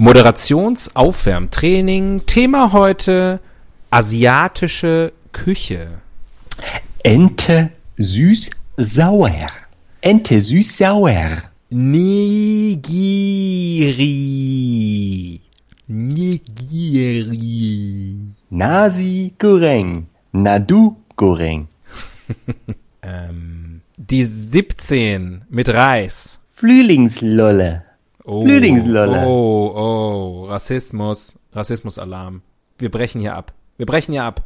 Moderationsaufwärmtraining. Thema heute asiatische Küche. Ente süß-sauer. Ente süß-sauer. Nigiri. Nigiri. Nasi goreng. Nadu goreng. ähm, die 17 mit Reis. Frühlingslolle. Oh, Frühlingslolle. Oh, oh, Rassismus, Rassismusalarm. Wir brechen hier ab. Wir brechen hier ab.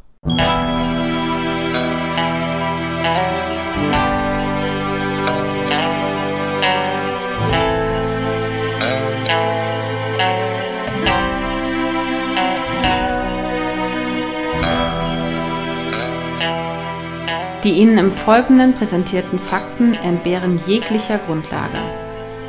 Die Ihnen im Folgenden präsentierten Fakten entbehren jeglicher Grundlage.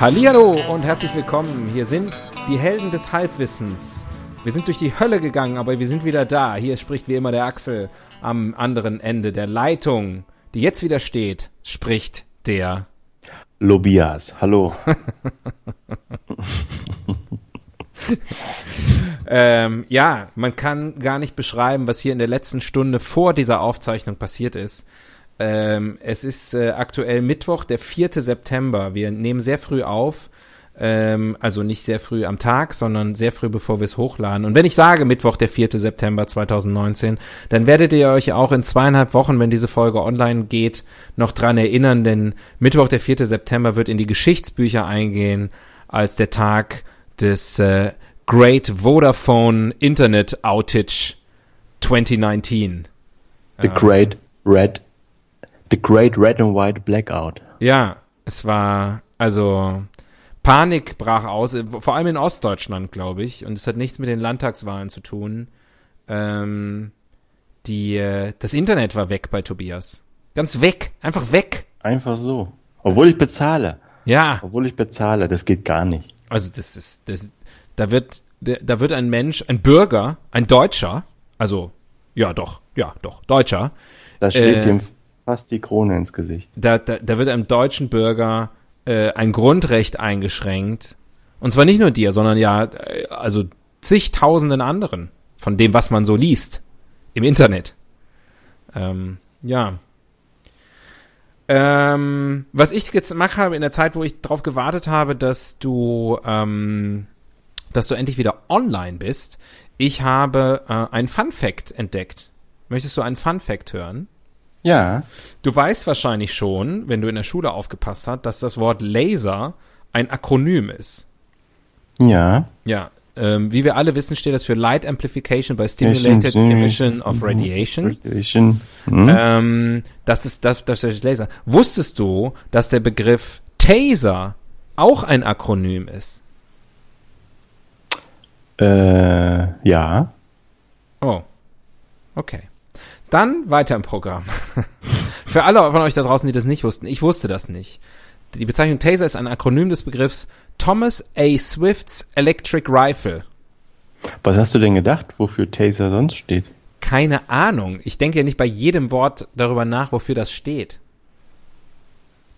Hallihallo und herzlich willkommen. Hier sind die Helden des Halbwissens. Wir sind durch die Hölle gegangen, aber wir sind wieder da. Hier spricht wie immer der Axel am anderen Ende der Leitung, die jetzt wieder steht, spricht der Lobias. Hallo. ähm, ja, man kann gar nicht beschreiben, was hier in der letzten Stunde vor dieser Aufzeichnung passiert ist. Ähm, es ist äh, aktuell Mittwoch, der 4. September. Wir nehmen sehr früh auf. Ähm, also nicht sehr früh am Tag, sondern sehr früh, bevor wir es hochladen. Und wenn ich sage Mittwoch, der 4. September 2019, dann werdet ihr euch auch in zweieinhalb Wochen, wenn diese Folge online geht, noch dran erinnern, denn Mittwoch, der 4. September wird in die Geschichtsbücher eingehen als der Tag des äh, Great Vodafone Internet Outage 2019. The Great Red The Great Red and White Blackout. Ja, es war, also, Panik brach aus, vor allem in Ostdeutschland, glaube ich, und es hat nichts mit den Landtagswahlen zu tun. Ähm, die, äh, das Internet war weg bei Tobias. Ganz weg, einfach weg. Einfach so. Obwohl ich bezahle. Ja. Obwohl ich bezahle, das geht gar nicht. Also das ist, das, da wird, da wird ein Mensch, ein Bürger, ein Deutscher, also, ja doch, ja doch, Deutscher. Da steht äh, dem fast die Krone ins Gesicht. Da, da, da wird einem deutschen Bürger äh, ein Grundrecht eingeschränkt. Und zwar nicht nur dir, sondern ja, äh, also zigtausenden anderen von dem, was man so liest im Internet. Ähm, ja. Ähm, was ich jetzt gemacht habe in der Zeit, wo ich darauf gewartet habe, dass du, ähm, dass du endlich wieder online bist, ich habe äh, ein Fun Fact entdeckt. Möchtest du einen Fun Fact hören? Ja. Du weißt wahrscheinlich schon, wenn du in der Schule aufgepasst hast, dass das Wort Laser ein Akronym ist. Ja. Ja. Ähm, wie wir alle wissen, steht das für Light Amplification by Stimulated Emission of Radiation. Radiation. Mhm. Ähm, das ist das, das ist Laser. Wusstest du, dass der Begriff Taser auch ein Akronym ist? Äh, ja. Oh. Okay. Dann weiter im Programm. Für alle von euch da draußen, die das nicht wussten, ich wusste das nicht. Die Bezeichnung Taser ist ein Akronym des Begriffs Thomas A. Swifts Electric Rifle. Was hast du denn gedacht, wofür Taser sonst steht? Keine Ahnung. Ich denke ja nicht bei jedem Wort darüber nach, wofür das steht.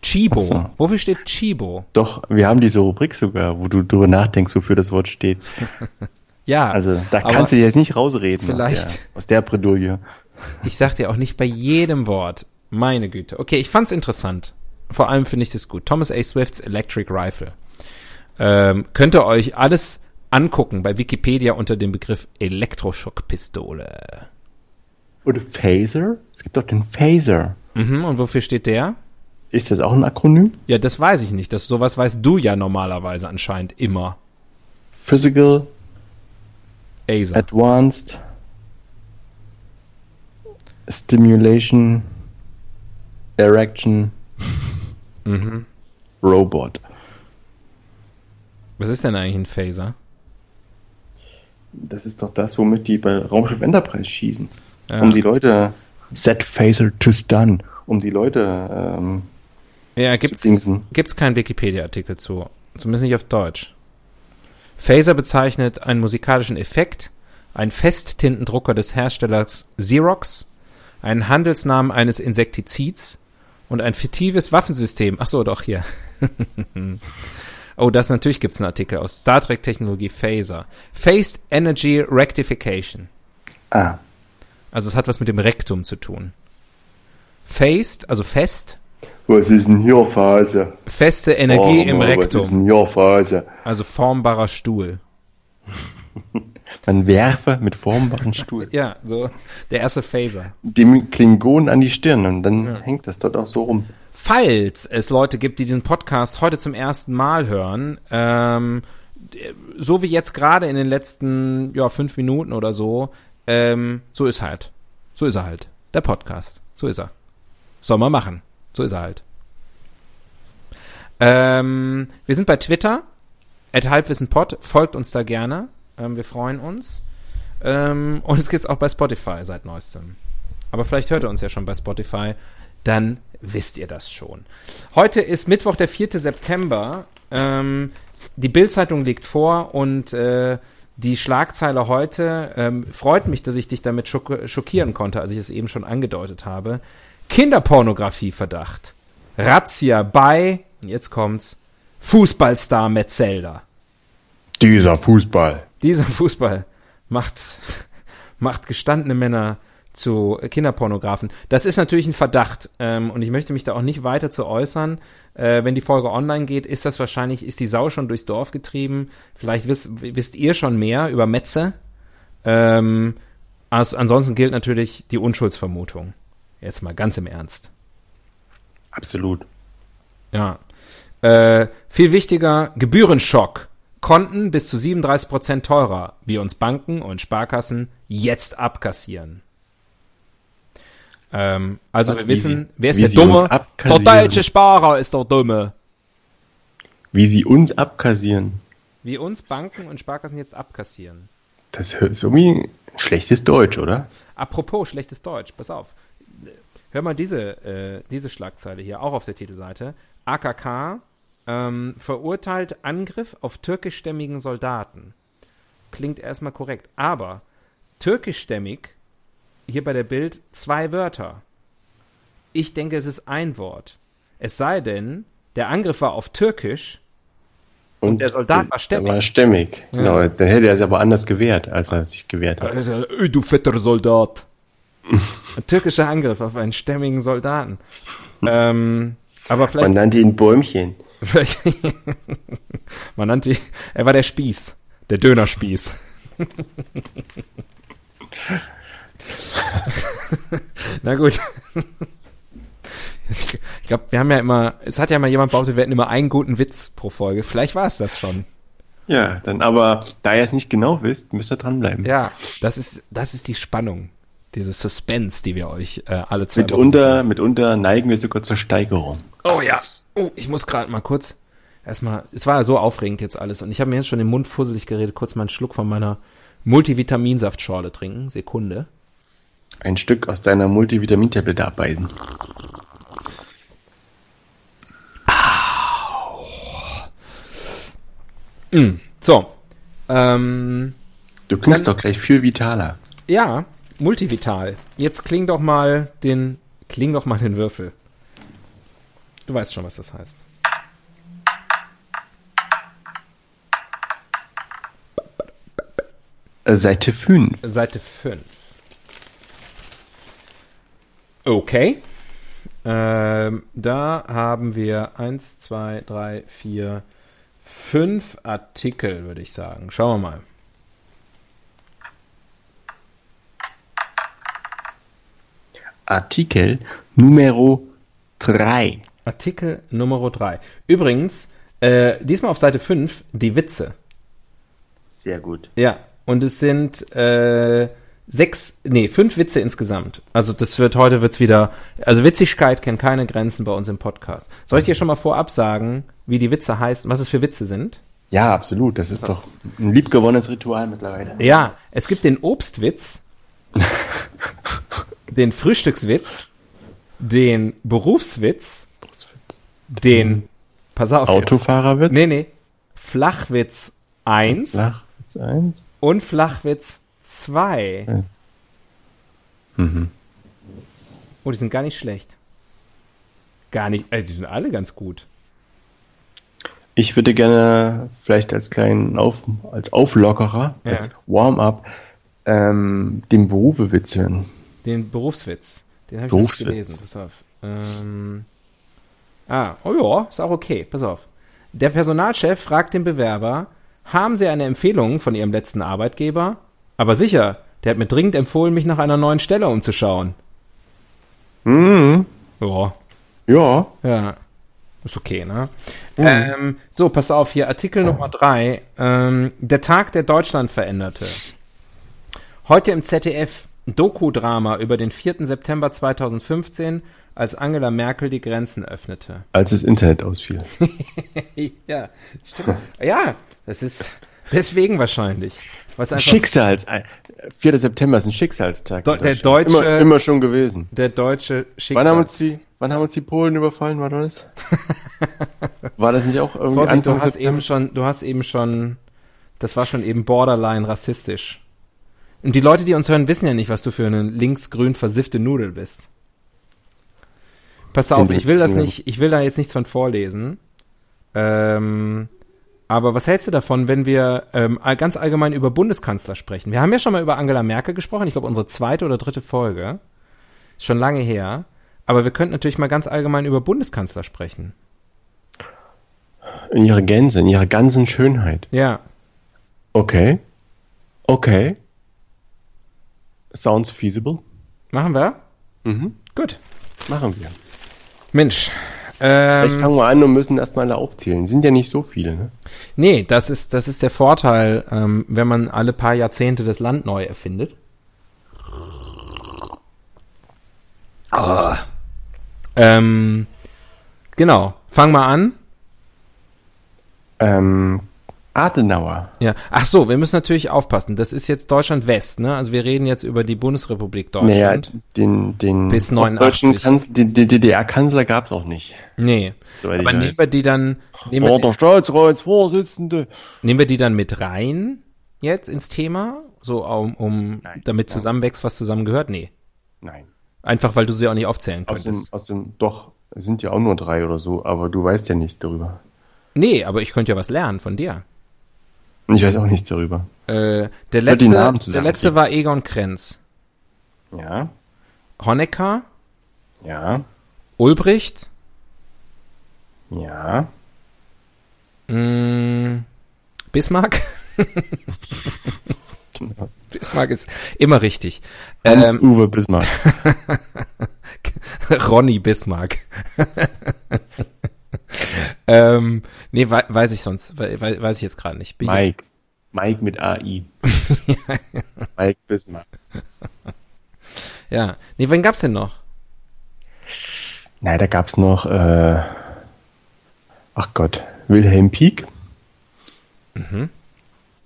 Chibo. So. Wofür steht Chibo? Doch, wir haben diese Rubrik sogar, wo du darüber nachdenkst, wofür das Wort steht. ja. Also, da kannst du dir jetzt nicht rausreden. Vielleicht. Aus der, aus der Bredouille. Ich sag dir auch nicht bei jedem Wort. Meine Güte. Okay, ich fand's interessant. Vor allem finde ich das gut. Thomas A. Swifts Electric Rifle. Ähm, könnt ihr euch alles angucken bei Wikipedia unter dem Begriff Elektroschockpistole. Oder Phaser? Es gibt doch den Phaser. Mhm, und wofür steht der? Ist das auch ein Akronym? Ja, das weiß ich nicht. Das, sowas weißt du ja normalerweise anscheinend immer. Physical Aser. Advanced Stimulation, Erection, mhm. Robot. Was ist denn eigentlich ein Phaser? Das ist doch das, womit die bei Raumschiff Enterprise schießen. Ja. Um die Leute. Set phaser to stun. Um die Leute. Ähm, Ja, gibt's, dingsen. gibt's keinen Wikipedia-Artikel zu. Zumindest nicht auf Deutsch. Phaser bezeichnet einen musikalischen Effekt, einen Festtintendrucker des Herstellers Xerox, einen Handelsnamen eines Insektizids und ein fiktives Waffensystem. Ach so, doch hier. oh, das natürlich gibt's einen Artikel aus Star Trek Technologie Phaser. Phased Energy Rectification. ah, Also es hat was mit dem Rektum zu tun. Phased, also fest, was ist denn hier Phase? feste Energie im Was ist Rektum. denn hier Phase? Also formbarer Stuhl. Man werfe mit formbaren Stuhl. Ja, so der erste Phaser. Dem Klingon an die Stirn und dann hängt das dort auch so rum. Falls es Leute gibt, die diesen Podcast heute zum ersten Mal hören, ähm, so wie jetzt gerade in den letzten ja, fünf Minuten oder so, ähm, so ist halt. So ist er halt. Der Podcast. So ist er. Soll man machen. So ist er halt. Ähm, wir sind bei Twitter. At halbwissenpod. Folgt uns da gerne. Ähm, wir freuen uns. Ähm, und es gibt's auch bei Spotify seit neuestem. Aber vielleicht hört ihr uns ja schon bei Spotify. Dann wisst ihr das schon. Heute ist Mittwoch, der 4. September. Ähm, die Bildzeitung liegt vor und äh, die Schlagzeile heute ähm, freut mich, dass ich dich damit schock schockieren konnte, als ich es eben schon angedeutet habe. Kinderpornografie-Verdacht. Razzia bei, jetzt kommt's, Fußballstar Metzelder. Dieser Fußball. Dieser Fußball macht, macht gestandene Männer zu Kinderpornografen. Das ist natürlich ein Verdacht ähm, und ich möchte mich da auch nicht weiter zu äußern. Äh, wenn die Folge online geht, ist das wahrscheinlich, ist die Sau schon durchs Dorf getrieben. Vielleicht wisst, wisst ihr schon mehr über Metze. Ähm, als, ansonsten gilt natürlich die Unschuldsvermutung. Jetzt mal ganz im Ernst. Absolut. Ja. Äh, viel wichtiger, Gebührenschock. Konten bis zu 37 Prozent teurer, wie uns Banken und Sparkassen jetzt abkassieren. Ähm, also wir wissen, wer ist der Dumme? Der deutsche Sparer ist der Dumme. Wie sie uns abkassieren. Wie uns Banken und Sparkassen jetzt abkassieren. Das ist irgendwie schlechtes Deutsch, oder? Apropos schlechtes Deutsch, pass auf. Hör mal diese, äh, diese Schlagzeile hier, auch auf der Titelseite. AKK ähm, verurteilt Angriff auf türkischstämmigen Soldaten. Klingt erstmal korrekt. Aber türkischstämmig, hier bei der Bild, zwei Wörter. Ich denke, es ist ein Wort. Es sei denn, der Angriff war auf Türkisch. Und der Soldat war stämmig. Der war stämmig. Genau. Dann hätte er es aber anders gewehrt, als er sich gewehrt hat. Äh, du fetter Soldat. Ein türkischer Angriff auf einen stämmigen Soldaten. Ähm, aber Man vielleicht, nannte ihn Bäumchen. man nannte ihn, er war der Spieß, der Dönerspieß. Na gut. Ich, glaube, wir haben ja immer, es hat ja mal jemand behauptet, wir hätten immer einen guten Witz pro Folge. Vielleicht war es das schon. Ja, dann aber, da ihr es nicht genau wisst, müsst ihr dranbleiben. Ja, das ist, das ist die Spannung, diese Suspense, die wir euch äh, alle zwei Mitunter, mitunter neigen wir sogar zur Steigerung. Oh ja. Oh, ich muss gerade mal kurz erstmal. Es war ja so aufregend jetzt alles und ich habe mir jetzt schon den Mund fusselig geredet. Kurz mal einen Schluck von meiner Multivitaminsaftschorle trinken. Sekunde. Ein Stück aus deiner Multivitamintablette abbeißen. So. Ähm, Du klingst Dann- doch gleich viel vitaler. ja, Multivital. Jetzt kling doch mal den, kling doch mal den Würfel. Du weißt schon, was das heißt. Seite 5. Seite 5. Okay. Ähm, da haben wir 1, 2, 3, 4, 5 Artikel, würde ich sagen. Schauen wir mal. Artikel Numero 3. Artikel Nummer 3. Übrigens, äh, diesmal auf Seite 5 die Witze. Sehr gut. Ja, und es sind äh, sechs, nee, fünf Witze insgesamt. Also das wird heute wird's wieder, also Witzigkeit kennt keine Grenzen bei uns im Podcast. Soll ich dir schon mal vorab sagen, wie die Witze heißen, was es für Witze sind? Ja, absolut. Das ist doch ein liebgewonnenes Ritual mittlerweile. Ja, es gibt den Obstwitz, den Frühstückswitz, den Berufswitz, den, pass auf, jetzt. Autofahrerwitz? nee, nee, Flachwitz 1 Flach, eins. und Flachwitz 2. Mhm. Oh, die sind gar nicht schlecht. Gar nicht, also die sind alle ganz gut. Ich würde gerne vielleicht als kleinen Auf, als Auflockerer, Ja. als Warm-up, ähm, den Berufewitz hören. Den Berufswitz. Den habe ich Berufswitz. gelesen. Pass auf. Ähm, ah, oh ja, ist auch okay. Pass auf. Der Personalchef fragt den Bewerber, haben Sie eine Empfehlung von Ihrem letzten Arbeitgeber? Aber sicher, der hat mir dringend empfohlen, mich nach einer neuen Stelle umzuschauen. Mhm. Ja, Ja. ja. Ist okay, ne? Ähm, so, pass auf, hier Artikel Nummer drei. Ähm, der Tag, der Deutschland veränderte. Heute im ZDF Doku-Drama über den 4. September 2015, als Angela Merkel die Grenzen öffnete. Als das Internet ausfiel. ja, stimmt. Ja, das ist deswegen wahrscheinlich. Was einfach Schicksals. 4. September ist ein Schicksalstag. Do- der deutsche- Immer, immer schon gewesen. der deutsche Schicksal. Wann haben, uns die, wann haben uns die Polen überfallen, war das? war das nicht auch irgendwie Vorsicht, du Anfang hast September? eben schon, du hast eben schon, das war schon eben borderline rassistisch. Und die Leute, die uns hören, wissen ja nicht, was du für eine linksgrün versiffte Nudel bist. Pass auf, ich will das nicht, ich will da jetzt nichts von vorlesen. Ähm, aber was hältst du davon, wenn wir ähm, ganz allgemein über Bundeskanzler sprechen? Wir haben ja schon mal über Angela Merkel gesprochen, ich glaube unsere zweite oder dritte Folge. Ist schon lange her. Aber wir könnten natürlich mal ganz allgemein über Bundeskanzler sprechen. In ihrer Gänze, in ihrer ganzen Schönheit. Ja. Okay. Okay. Sounds feasible. Machen wir? Mhm. Gut. Machen wir. Mensch. Vielleicht Ähm, fangen wir an und müssen erstmal alle aufzählen. Sind ja nicht so viele, ne? nee, das ist, das ist der Vorteil, ähm, wenn man alle paar Jahrzehnte das Land neu erfindet. Ah. Ähm, genau. Fang mal an. Ähm, Adenauer. Ja. Ach so, wir müssen natürlich aufpassen. Das ist jetzt Deutschland West, ne? Also wir reden jetzt über die Bundesrepublik Naja, Deutschland. den, den Bis ostdeutschen 89. Kanzler, den, DDR-Kanzler gab's auch nicht. nee. ich Aber nehmen wir die dann, nehmen Oh, wir, der Staatsratsvorsitzende. nehmen wir die dann mit rein jetzt ins Thema? So, um, um Nein. damit Ja. zusammenwächst, was zusammengehört? Nee. Nein. Einfach, weil du sie auch nicht aufzählen Aus dem, könntest. aus dem, doch, es sind ja auch nur drei oder so, aber du weißt ja nichts darüber. Nee, aber ich könnte ja was lernen von dir. Ich weiß auch nichts darüber. Äh, der letzte, der letzte war Egon Krenz. Ja, Honecker, ja, Ulbricht, ja. mh, Bismarck. Genau. Bismarck ist immer richtig. Ähm, Hans-Uwe Bismarck. Ronny Bismarck. ähm, nee, wei weiß ich sonst, wei wei- weiß ich jetzt gerade nicht. Bin Mike. Mike mit AI. Mike Bismarck. Ja. Nee, wen gab's denn noch? Nein, da gab's noch, äh, ach Gott, Wilhelm Pieck.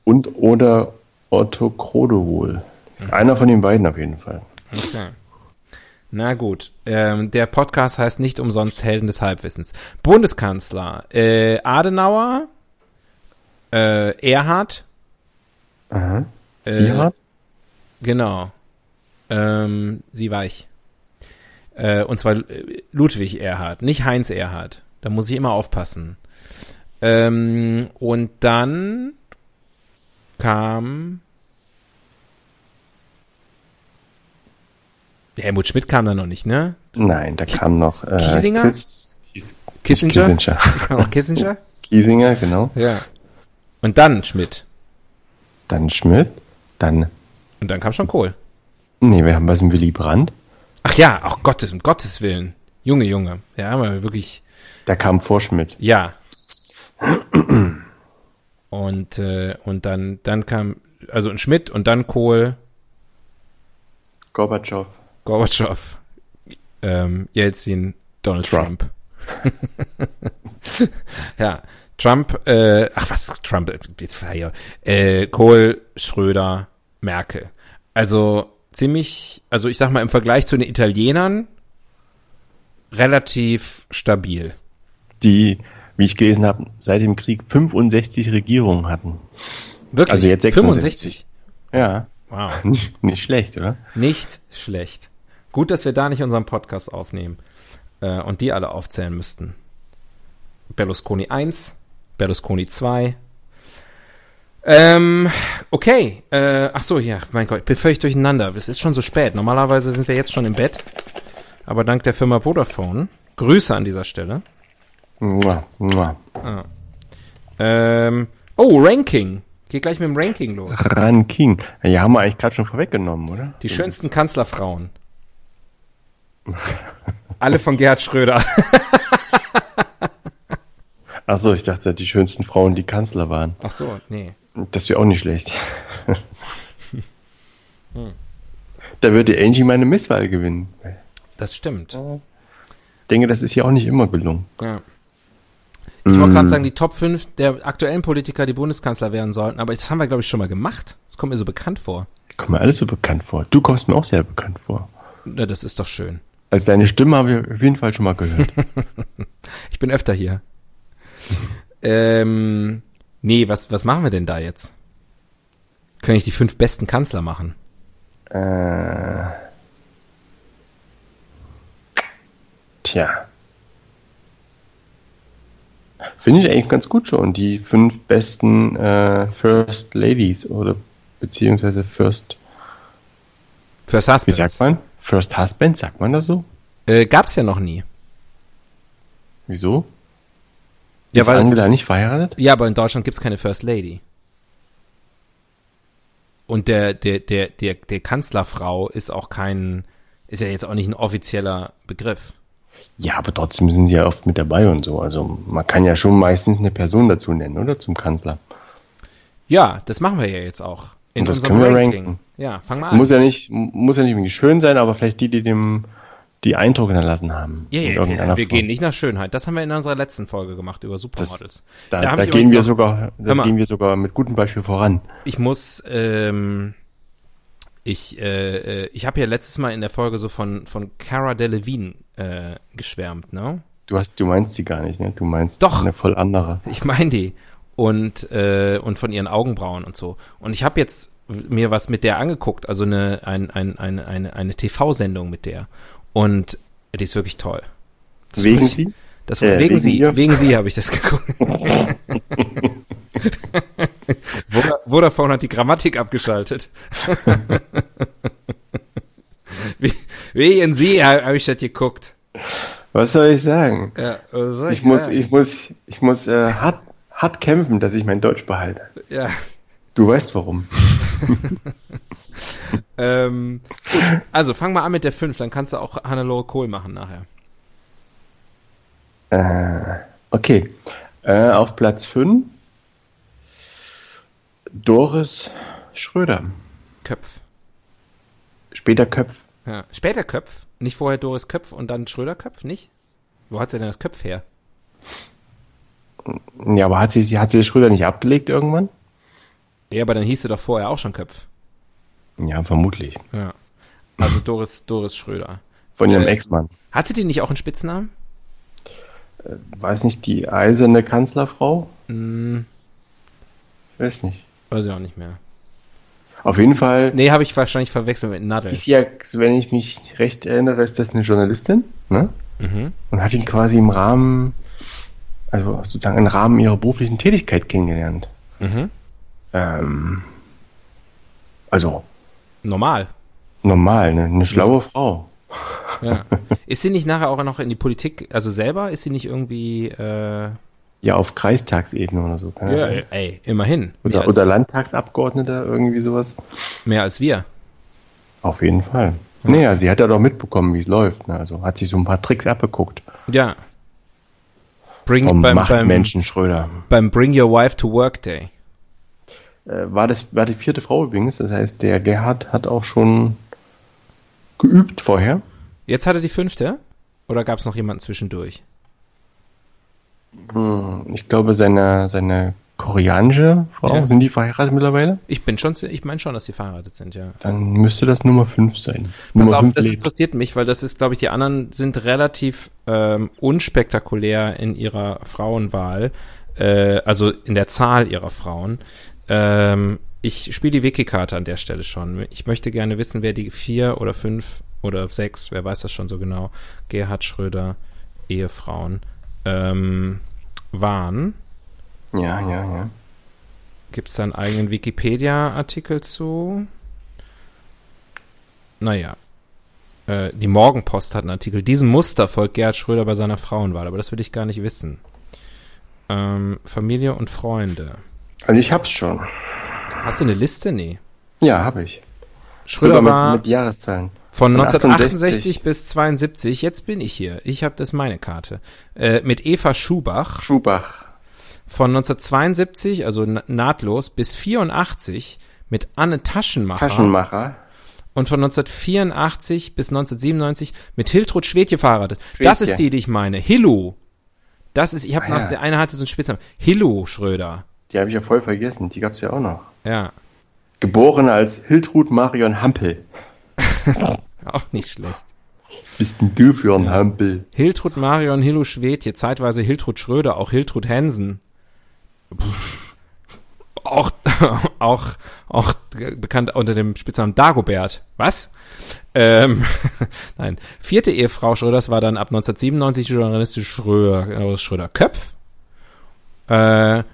Und oder Otto Krodewohl. Einer von den beiden auf jeden Fall. Okay. Na gut, ähm, der Podcast heißt nicht umsonst Helden des Halbwissens. Bundeskanzler, äh, Adenauer, äh, Erhard, Aha. Äh, Sierat? genau, ähm, sie weich. Äh, und zwar äh, Ludwig Erhard, nicht Heinz Erhard. Da muss ich immer aufpassen. Ähm, und dann kam Helmut Schmidt kam da noch nicht, ne? Nein, da kam noch äh, Kiesinger? Kiss, Kies, Kissinger? Kissinger. Auch Kissinger? Kiesinger, genau. Ja. Und dann Schmidt. Dann Schmidt. Dann, Und dann kam schon Kohl. nee, wir haben was mit Willy Brandt. Ach ja, ach Gottes, um Gottes Willen. Junge, Junge. Ja, aber wirklich, Der kam vor Schmidt. ja. Und, äh, und dann, dann kam, also ein Schmidt und dann Kohl, Gorbatschow. Gorbatschow, ähm, Jelzin, Donald Trump. Trump. ja, Trump, äh, ach was, Trump, jetzt äh, Kohl, Schröder, Merkel. Also ziemlich, also ich sag mal im Vergleich zu den Italienern relativ stabil. Die, wie ich gelesen habe, seit dem Krieg 65 Regierungen hatten. Wirklich? Also jetzt 66. 65? Ja, Wow. nicht, nicht schlecht, oder? Nicht schlecht. Gut, dass wir da nicht unseren Podcast aufnehmen äh, und die alle aufzählen müssten. Berlusconi 1, Berlusconi 2. Ähm, okay. Äh, ach so, ja, mein Gott, ich bin völlig durcheinander. Es ist schon so spät. Normalerweise sind wir jetzt schon im Bett. Aber dank der Firma Vodafone. Grüße an dieser Stelle. Mua, mua. Ähm, oh, Ranking. Geht gleich mit dem Ranking los. Ranking. Ja, haben wir eigentlich gerade schon vorweggenommen, oder? Die schönsten Kanzlerfrauen. Alle von Gerhard Schröder. Ach so, ich dachte, die schönsten Frauen, die Kanzler waren. Ach so, nee. Das wäre auch nicht schlecht. Da würde Angie meine Misswahl gewinnen. Das stimmt. Ich denke, das ist ja auch nicht immer gelungen. Ja. Ich wollte gerade sagen, die Top 5 der aktuellen Politiker, die Bundeskanzler werden sollten, aber das haben wir, glaube ich, schon mal gemacht. Das kommt mir so bekannt vor. Kommt mir alles so bekannt vor. Du kommst mir auch sehr bekannt vor. Na, das ist doch schön. Also deine Stimme habe ich auf jeden Fall schon mal gehört. Ich bin öfter hier. ähm, nee, was, was machen wir denn da jetzt? Können ich die fünf besten Kanzler machen? äh, tja. Finde ich eigentlich ganz gut schon. Die fünf besten äh, First Ladies oder beziehungsweise First, wie Husbands. sagt man? First Husband, sagt man das so? Äh, gab's ja noch nie. Wieso? Ja, ist weil es- Angela nicht verheiratet? Ja, aber in Deutschland gibt's keine First Lady. Und der, der, der, der, der Kanzlerfrau ist auch kein, ist ja jetzt auch nicht ein offizieller Begriff. Ja, aber trotzdem sind sie ja oft mit dabei und so. Also man kann ja schon meistens eine Person dazu nennen, oder? Zum Kanzler. Ja, das machen wir ja jetzt auch. In Und das können wir Ranking. ranken. Ja, fang mal an. Muss ja nicht, muss ja nicht irgendwie schön sein, aber vielleicht die, die dem die Eindruck hinterlassen haben. ja, ja, ja, wir Form. gehen nicht nach Schönheit. Das haben wir in unserer letzten Folge gemacht über Supermodels. Da, Da da ich gehen wir noch- sogar, das gehen wir sogar mit gutem Beispiel voran. Ich muss, ähm, ich, äh, äh, ich habe ja letztes Mal in der Folge so von von Cara Delevingne äh, geschwärmt, ne? Du hast, du meinst sie gar nicht, ne? Du meinst Doch. eine voll andere. Ich meine die und äh, und von ihren Augenbrauen und so. Und ich habe jetzt mir was mit der angeguckt, also eine ein, ein, eine eine eine TV-Sendung mit der und die ist wirklich toll. Das Wegen sie? Das Äh, wegen, wegen sie, ihr? wegen sie habe ich das geguckt. Voda- Vodafone hat die Grammatik abgeschaltet. Wegen sie habe hab ich das geguckt. Was soll ich sagen? Ja, soll Ich muss, sagen? ich muss, ich muss äh, hart, hart kämpfen, dass ich mein Deutsch behalte. ja. Du weißt warum. Ähm, gut, also fang mal an mit der 5, dann kannst du auch Hannelore Kohl machen nachher. Äh, okay. Äh, auf Platz 5 Doris Schröder. Köpf. Später Köpf. Ja. Später Köpf, nicht vorher Doris Köpf und dann Schröder Köpf, nicht? Wo hat sie denn das Köpf her? Ja, aber hat sie, sie hat sie Schröder nicht abgelegt irgendwann? Ja, aber dann hieß sie doch vorher auch schon Köpf. Ja, vermutlich. Ja. Also Doris, Doris Schröder. Von ihrem Äh, Ex-Mann. Hatte die nicht auch einen Spitznamen? Weiß nicht, die eiserne Kanzlerfrau? Hm, Ich weiß nicht. weiß ich auch nicht mehr. Auf jeden Fall Nee, habe ich wahrscheinlich verwechselt mit Nadel. ist ja, wenn ich mich recht erinnere, ist das eine Journalistin, ne? Mhm. Und hat ihn quasi im Rahmen, also sozusagen im Rahmen ihrer beruflichen Tätigkeit kennengelernt. Mhm. Ähm, also Normal. normal, ne? eine schlaue Frau. Ja. ist sie nicht nachher auch noch in die Politik, also selber? Ist sie nicht irgendwie, äh, Ja, auf Kreistagsebene oder so. Kann ja, ey, immerhin. Oder, oder Landtagsabgeordneter, irgendwie sowas. mehr als wir. Auf jeden Fall. Naja, sie hat ja doch mitbekommen, wie es läuft. Ne? Also hat sich so ein paar Tricks abgeguckt. Ja. Bring, Vom beim, beim, Machtmenschen Schröder. beim Bring Your Wife to Work Day. Äh, war das war die vierte Frau übrigens. Das heißt, der Gerhard hat auch schon geübt vorher. Jetzt hat er die fünfte? Oder gab es noch jemanden zwischendurch? Hm, Ich glaube, seine, seine koreanische Frau, Ja. sind die verheiratet mittlerweile? Ich bin schon, ich meine schon, dass sie verheiratet sind, ja. Dann müsste das Nummer 5 sein. Pass Nummer auf, das lebt. interessiert mich, weil das ist, glaube ich, die anderen sind relativ ähm, unspektakulär in ihrer Frauenwahl, äh, also in der Zahl ihrer Frauen. Ähm, ich spiele die Wiki-Karte an der Stelle schon. Ich möchte gerne wissen, wer die vier oder fünf oder sechs, wer weiß das schon so genau, Gerhard Schröder Ehefrauen ähm, waren. Ja, ja, ja. Gibt es da einen eigenen Wikipedia-Artikel zu? Naja. Äh, die Morgenpost hat einen Artikel. Diesem Muster folgt Gerhard Schröder bei seiner Frauenwahl, aber das will ich gar nicht wissen. Ähm, Familie und Freunde. Also ich hab's schon. Hast du eine Liste? Nee. Ja, habe ich. Schröder war mit, mit Jahreszahlen. von von 1968 68 bis 72. Jetzt bin ich hier. Ich habe das meine Karte. Äh, mit Eva Schubach. Schubach. Von 1972, also na- nahtlos, bis 84 mit Anne Taschenmacher Taschenmacher. und von 1984 bis 1997 mit Hiltrud Schwedje verheiratet. Das Schwedje. ist die, die ich meine. Hillu. Das ist, ich habe Ah, nach, ja. der eine hatte so einen Spitznamen. Hillu Schröder. Die habe ich ja voll vergessen. Die gab's ja auch noch. Ja, Geboren als Hiltrud Marion Hampel. auch nicht schlecht. Bist denn du für ein Hampel? Hiltrud Marion Hillu Schwedje, zeitweise Hiltrud Schröder, auch Hiltrud Hensen. Auch, auch, auch bekannt unter dem Spitznamen Dagobert. Was? Ähm, nein. Vierte Ehefrau Schröders war dann ab 1997 die Journalistin Schröder, Schröder Köpf. Äh,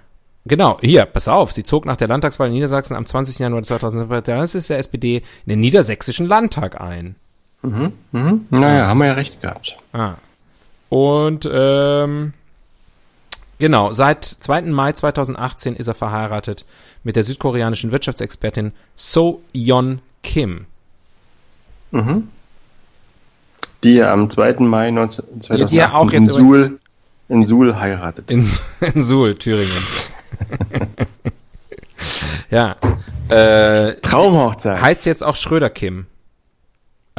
genau, hier, pass auf, sie zog nach der Landtagswahl in Niedersachsen am 20. Januar 2000 das ist der SPD in den Niedersächsischen Landtag ein. Mhm. Mhm. Naja, haben wir ja recht gehabt. Ah. Und ähm, genau, seit 2. Mai 2018 ist er verheiratet mit der südkoreanischen Wirtschaftsexpertin So Yeon Kim. Mhm. Die er am 2. Mai 19, Ja, die er 2018 auch in, jetzt Suhl, in Suhl heiratet. In, in Suhl, Thüringen. ja. Äh, Traumhochzeit. heißt jetzt auch Schröder Kim.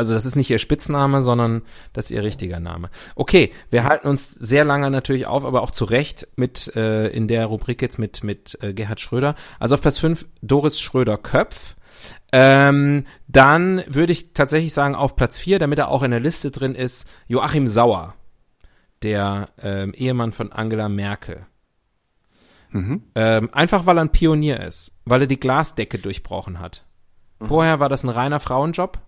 Also das ist nicht ihr Spitzname, sondern das ist ihr richtiger Name. Okay, wir halten uns sehr lange natürlich auf, aber auch zu Recht mit äh, in der Rubrik jetzt mit mit äh, Gerhard Schröder. Also auf Platz 5 Doris Schröder Köpf. Ähm, dann würde ich tatsächlich sagen auf Platz 4, damit er auch in der Liste drin ist, Joachim Sauer, der ähm, Ehemann von Angela Merkel. Mhm. Ähm, einfach weil er ein Pionier ist, weil er die Glasdecke durchbrochen hat. Vorher war das ein reiner Frauenjob.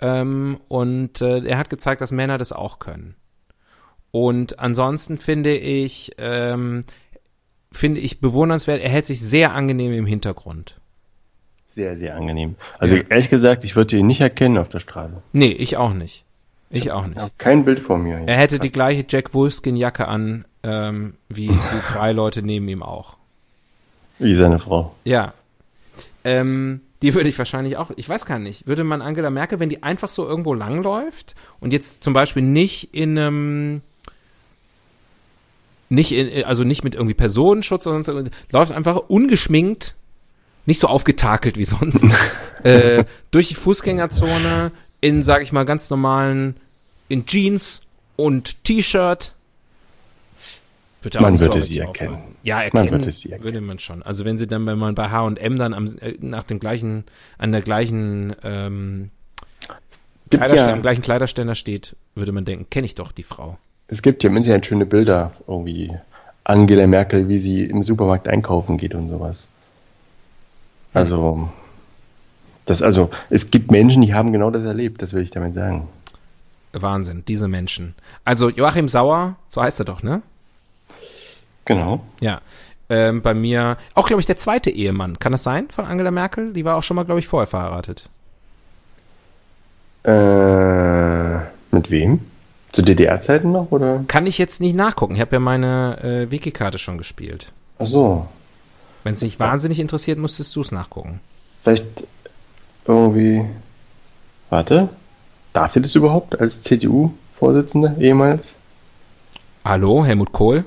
Ähm, und äh, er hat gezeigt, dass Männer das auch können. Und ansonsten finde ich, ähm, finde ich bewundernswert, er hält sich sehr angenehm im Hintergrund. Sehr, sehr angenehm. Also Ja. ehrlich gesagt, ich würde ihn nicht erkennen auf der Straße. Nee, ich auch nicht. Ich auch Ich nicht. kein Bild vor mir. Er hätte die gleiche Jack Wolfskin-Jacke an, ähm, wie die drei Leute neben ihm auch. Wie seine Frau. Ja. Ähm, die würde ich wahrscheinlich auch, ich weiß gar nicht, würde man Angela Merkel, wenn die einfach so irgendwo langläuft und jetzt zum Beispiel nicht in einem, nicht in, also nicht mit irgendwie Personenschutz, sondern so, läuft einfach ungeschminkt, nicht so aufgetakelt wie sonst, äh, durch die Fußgängerzone in, sag ich mal, ganz normalen, in Jeans und T-Shirt. Würde Man so würde sie auffallen. erkennen. Ja, Man erkennen würde sie erkennen. würde man schon. Also wenn sie dann, wenn man bei H&M dann am, äh, nach dem gleichen, an der gleichen, ähm, Kleiderständer, ja, am gleichen Kleiderständer steht, würde man denken, kenne ich doch die Frau. es gibt ja im Internet schöne Bilder, irgendwie Angela Merkel, wie sie im Supermarkt einkaufen geht und sowas. Also, das, also, es gibt Menschen, die haben genau das erlebt, das will ich damit sagen. Wahnsinn, diese Menschen. Also Joachim Sauer, so heißt er doch, ne? Genau. Ja. Ähm, bei mir, auch glaube ich, der zweite Ehemann. Kann das sein von Angela Merkel? Die war auch schon mal, glaube ich, vorher verheiratet. Äh, mit wem? Zu DDR-Zeiten noch, oder? Kann ich jetzt nicht nachgucken. Ich habe ja meine äh, Wikikarte schon gespielt. Ach so. Wenn es dich wahnsinnig interessiert, müsstest du es nachgucken. Vielleicht irgendwie. Warte. Darf sie das überhaupt als CDU-Vorsitzende ehemals? Hallo, Helmut Kohl?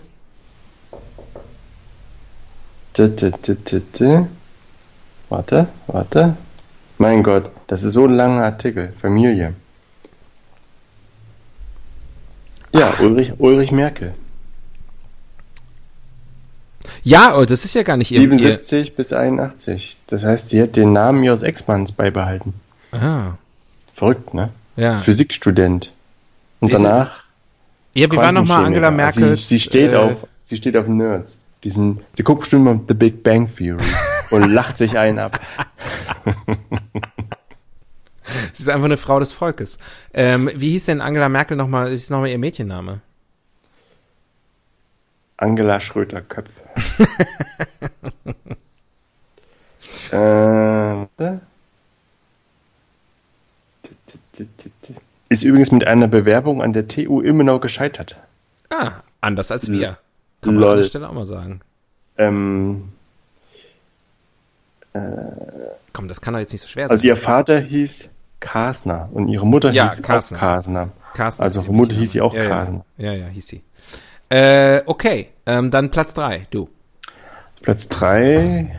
Warte, warte. Mein Gott, das ist so ein langer Artikel. Familie. Ja, Ulrich, Ulrich Merkel. Ja, oh, das ist ja gar nicht ihr. 77 bis 81. Das heißt, sie hat den Namen ihres Ex-Manns beibehalten. ah, Verrückt, ne? ja. Physikstudent. Und Wie danach. ja, wie war nochmal Angela Quantenchemiker. Merkels? Sie, sie steht äh, auf, sie steht auf Nerds. Diesen, sie guckt bestimmt mal The Big Bang Theory und lacht sich einen ab. Sie ist einfach eine Frau des Volkes. Ähm, wie hieß denn Angela Merkel nochmal? Ist nochmal ihr Mädchenname? Angela Schröter-Köpf. äh, warte. Ist übrigens mit einer Bewerbung an der TU Immenau gescheitert. Ah, anders als wir. Kann man Lol. an der Stelle auch mal sagen. Ähm, Komm, das kann doch jetzt nicht so schwer sein. also ihr Vater hieß Kasner und ihre Mutter Ja, hieß Kasner. auch Kasner. Carsten also ist ihr vermutlich Mädchenname. hieß sie auch ja, ja. Carsten. Ja, ja, hieß sie. Äh, okay, ähm, dann Platz drei. du. Platz 3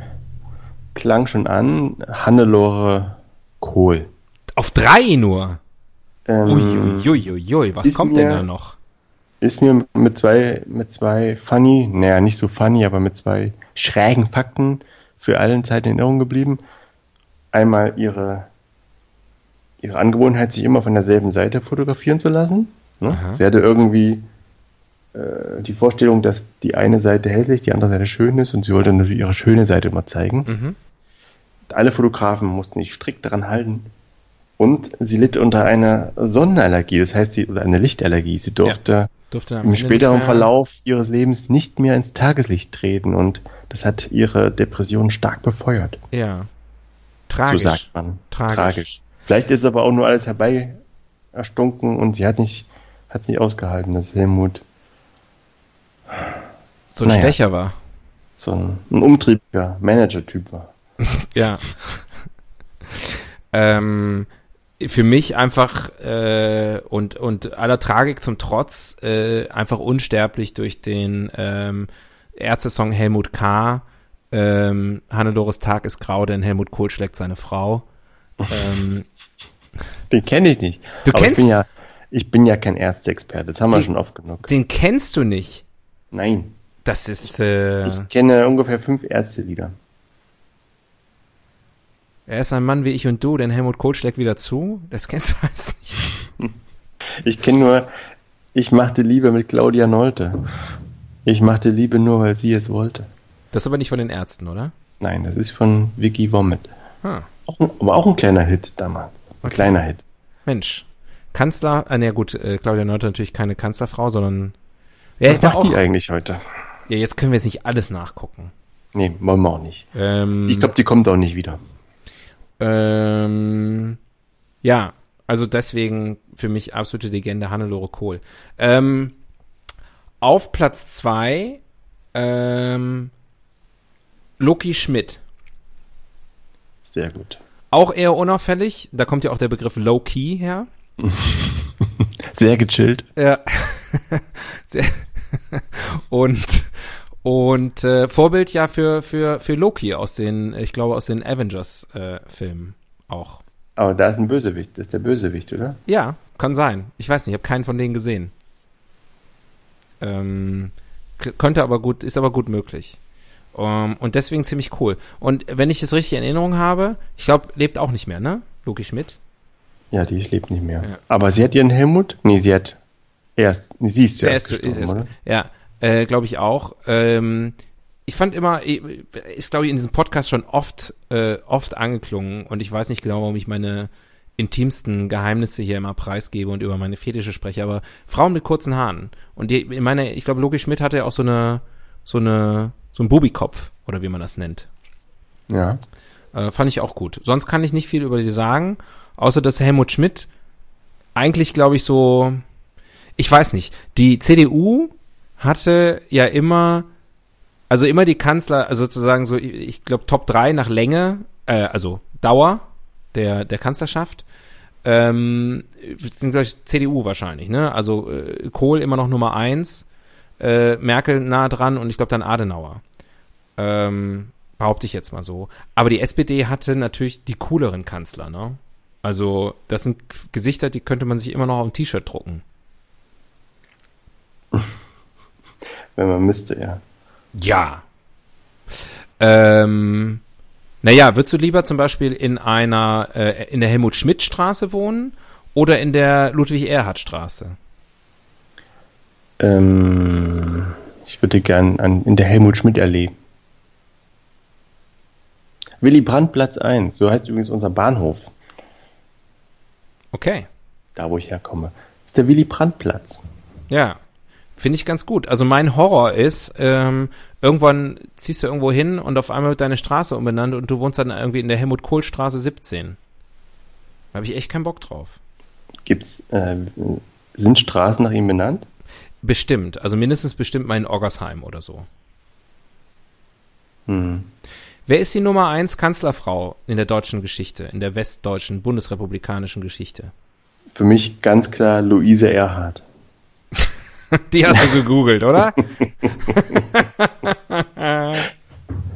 klang schon an, Hannelore Kohl. Auf drei nur. Ähm, Uiuiuiui, was kommt denn da noch? Ist mir mit zwei, mit zwei funny, naja, nicht so funny, aber mit zwei schrägen Fakten für allen Zeiten in Erinnerung geblieben. Einmal ihre, ihre Angewohnheit, sich immer von derselben Seite fotografieren zu lassen. Ne? Sie hatte irgendwie äh, die Vorstellung, dass die eine Seite hässlich, die andere Seite schön ist und sie wollte natürlich ihre schöne Seite immer zeigen. Mhm. Alle Fotografen mussten sich strikt daran halten. Und sie litt unter einer Sonnenallergie, das heißt, sie, oder eine Lichtallergie. Sie durfte Durfte am im späteren Verlauf ihres Lebens nicht mehr ins Tageslicht treten und das hat ihre Depression stark befeuert. Ja. Tragisch. So sagt man. Tragisch. Vielleicht ist aber auch nur alles herbei erstunken und sie hat nicht, hat es nicht ausgehalten, dass Helmut So ein Naja. Stecher war. so ein, ein umtriebiger Manager-Typ war. Ja. ähm, für mich einfach äh, und und aller Tragik zum Trotz äh, einfach unsterblich durch den ähm, Ärzte-Song Helmut K. Ähm, Hannelores Tag ist grau, denn Helmut Kohl schlägt seine Frau. Ähm, Den kenne ich nicht. Du aber kennst- Ich bin ja, ich bin ja kein Ärzteexperte, das haben wir Die- schon oft genug. den kennst du nicht. Nein. Das ist äh, Ich kenne ungefähr fünf Ärztelieder. Er ist ein Mann wie ich und du, denn Helmut Kohl schlägt wieder zu. Das kennst du alles nicht. Ich kenne nur, ich machte Liebe mit Claudia Nolte. Ich machte Liebe nur, weil sie es wollte. Das ist aber nicht von den Ärzten, oder? Nein, das ist von Vicky Womit. Ah, Auch ein, aber auch ein kleiner Hit damals. Ein Okay. kleiner Hit. Mensch. Kanzler, ah, na gut, äh, Claudia Neuter natürlich keine Kanzlerfrau, sondern ja, Was macht auch, die eigentlich heute? ja, jetzt können wir jetzt nicht alles nachgucken. Nee, wollen wir auch nicht. Ähm, Ich glaube, die kommt auch nicht wieder. Ähm, ja, also deswegen für mich absolute Legende Hannelore Kohl. Ähm, auf Platz zwei ähm, Loki Schmidt. Sehr gut. Auch eher unauffällig. Da kommt ja auch der Begriff Low Key her. Sehr gechillt. Ja. Sehr- und und äh, Vorbild ja für für für Loki aus den ich glaube aus den Avengers äh, auch. Aber da ist ein Bösewicht. Das ist der Bösewicht, oder? Ja, kann sein. Ich weiß nicht, ich habe keinen von denen gesehen. Ähm, könnte aber gut, ist aber gut möglich. Um, und deswegen ziemlich cool. Und wenn ich es richtig in Erinnerung habe, ich glaube, lebt auch nicht mehr, ne? Loki Schmidt. Ja, die lebt nicht mehr. Ja. Aber sie hat ihren Helmut? Nee, sie hat erst, nee, sie ist zuerst ist, ist, gestorben, ist, oder? ja, äh, glaube ich auch. Ähm, ich fand immer, ist glaube ich in diesem Podcast schon oft, äh, oft angeklungen und ich weiß nicht genau, warum ich meine intimsten Geheimnisse hier immer preisgebe und über meine Fetische spreche, aber Frauen mit kurzen Haaren. Und die, in meiner, ich glaube, Loki Schmidt hatte ja auch so eine, so eine, so ein Bubikopf oder wie man das nennt. Ja. Äh, fand ich auch gut. Sonst kann ich nicht viel über sie sagen, außer dass Helmut Schmidt eigentlich, glaube ich, so, ich weiß nicht, die CDU hatte ja immer, also immer die Kanzler, also sozusagen so, ich glaube, Top 3 nach Länge, äh, also Dauer der, der Kanzlerschaft, ähm, sind, glaube ich, CDU wahrscheinlich, ne? Also äh, Kohl immer noch Nummer eins, äh, Merkel nah dran und ich glaube dann Adenauer. Ähm, behaupte ich jetzt mal so. Aber die SPD hatte natürlich die cooleren Kanzler, ne? Also, das sind Gesichter, die könnte man sich immer noch auf ein T-Shirt drucken. Wenn man müsste, ja. Ja. Ähm, naja, würdest du lieber zum Beispiel in einer, äh, in der Helmut-Schmidt-Straße wohnen oder in der Ludwig-Erhard-Straße? Ähm, ich würde gern an, in der Helmut-Schmidt-Allee. Willy Brandt Platz 1, so heißt übrigens unser Bahnhof, Okay. da wo ich herkomme. Das ist der Willy Brandt Platz. Ja, finde ich ganz gut. Also mein Horror ist, ähm, irgendwann ziehst du irgendwo hin und auf einmal wird deine Straße umbenannt und du wohnst dann irgendwie in der Helmut-Kohl-Straße 17. Da habe ich echt keinen Bock drauf. Gibt's, äh, sind Straßen nach ihm benannt? Bestimmt, also mindestens bestimmt mein Oggersheim oder so. Hm. Wer ist die Nummer eins Kanzlerfrau in der deutschen Geschichte, in der westdeutschen bundesrepublikanischen Geschichte? Für mich ganz klar Luise Erhard. Die hast du gegoogelt, oder?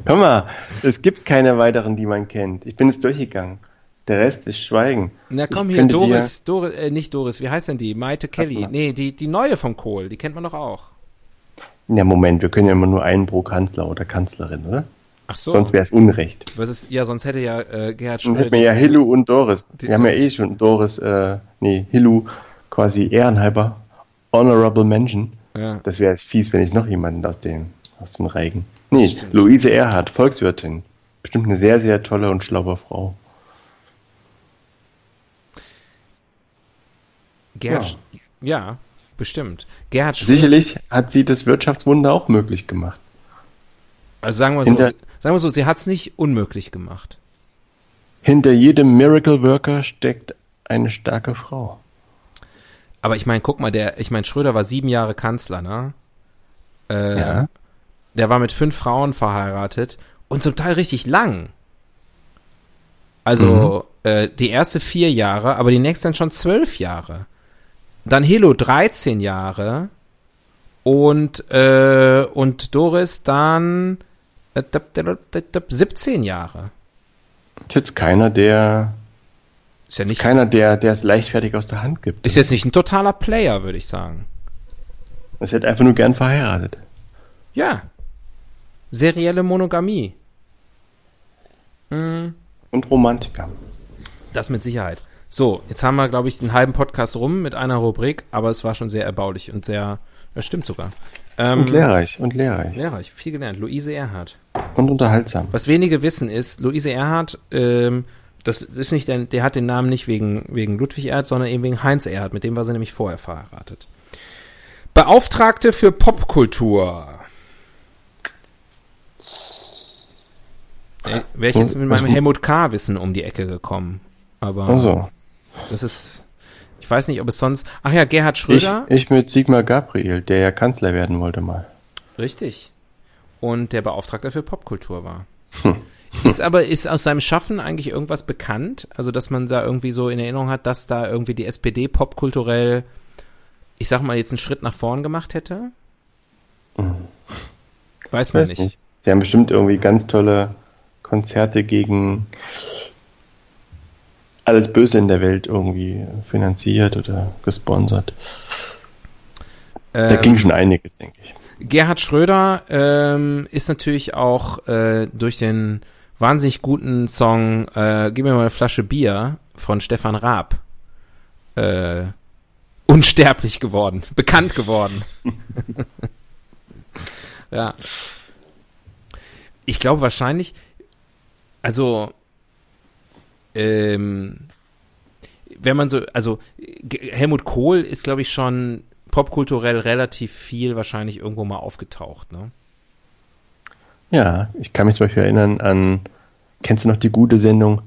Hör mal, es gibt keine weiteren, die man kennt. Ich bin es durchgegangen. Der Rest ist Schweigen. Na komm Ich hier, Doris, Doris, äh, nicht Doris, wie heißt denn die? Maite Kelly. Nee, die, die neue vom Kohl, die kennt man doch auch. Ja, Moment, wir können ja immer nur einen pro Kanzler oder Kanzlerin, oder? Ach so. Sonst wäre es Unrecht. Was ist, ja, sonst hätte ja äh, Gerhard Dann Schröder. hätten wir ja Hillu und Doris. Die- Wir haben ja eh schon Doris, äh, nee, Hillu quasi ehrenhalber, honorable Mention. ja. Das wäre jetzt fies, wenn ich noch jemanden aus dem, aus dem Reigen. Nee. Luise Erhard, Volkswirtin. Bestimmt eine sehr, sehr tolle und schlaue Frau. Gerhard, ja. bestimmt. Gerhard Schröder, Sicherlich hat sie das Wirtschaftswunder auch möglich gemacht. also sagen wir so, Hinter- sagen wir so, sie hat es nicht unmöglich gemacht. Hinter jedem Miracle Worker steckt eine starke Frau. Aber ich meine, guck mal, der, ich meine, Schröder war sieben Jahre Kanzler, ne? Äh, Ja. Der war mit fünf Frauen verheiratet und zum Teil richtig lang. Also äh, die erste vier Jahre, aber die nächste dann schon zwölf Jahre. Dann Hilo 13 Jahre und äh, und Doris dann äh, dap- dap- dap- dap- 17 Jahre. Ist jetzt keiner, der, Ist ja nicht, keiner, der, der es leichtfertig aus der Hand gibt. ist jetzt nicht ein totaler Player, würde ich sagen. Es hätte einfach nur gern verheiratet. Ja. Serielle Monogamie. Hm, Und Romantiker. das mit Sicherheit. So, jetzt haben wir, glaube ich, den halben Podcast rum mit einer Rubrik, aber es war schon sehr erbaulich und sehr, das stimmt sogar. Ähm, Und lehrreich, und lehrreich. lehrreich, viel gelernt. Luise Erhardt. Und unterhaltsam. Was wenige wissen ist, Luise Erhardt, ähm, das ist nicht, der, der hat den Namen nicht wegen, wegen Ludwig Erhardt, sondern eben wegen Heinz Erhardt, mit dem war sie nämlich vorher verheiratet. Beauftragte für Popkultur. Äh, Wäre ich jetzt mit meinem Helmut K-Wissen um die Ecke gekommen. Aber Also, das ist, ich weiß nicht, ob es sonst, ach ja, Gerhard ich, Schröder. ich mit Sigmar Gabriel, der ja Kanzler werden wollte mal. Richtig. Und der Beauftragter für Popkultur war. Ist aber, ist aus seinem Schaffen eigentlich irgendwas bekannt? Also, dass man da irgendwie so in Erinnerung hat, dass da irgendwie die SPD popkulturell, ich sag mal, jetzt einen Schritt nach vorn gemacht hätte? Weiß man Weiß nicht. nicht. Sie haben bestimmt irgendwie ganz tolle Konzerte gegen alles Böse in der Welt irgendwie finanziert oder gesponsert. Da Ähm, ging schon einiges, denke ich. Gerhard Schröder ähm, ist natürlich auch äh, durch den wahnsinnig guten Song äh, Gib mir mal eine Flasche Bier von Stefan Raab äh, unsterblich geworden, bekannt geworden. ja. Ich glaube wahrscheinlich, also ähm, wenn man so, also Helmut Kohl ist, glaube ich, schon popkulturell relativ viel wahrscheinlich irgendwo mal aufgetaucht, ne? Ja, ich kann mich zum Beispiel erinnern an, kennst du noch die gute Sendung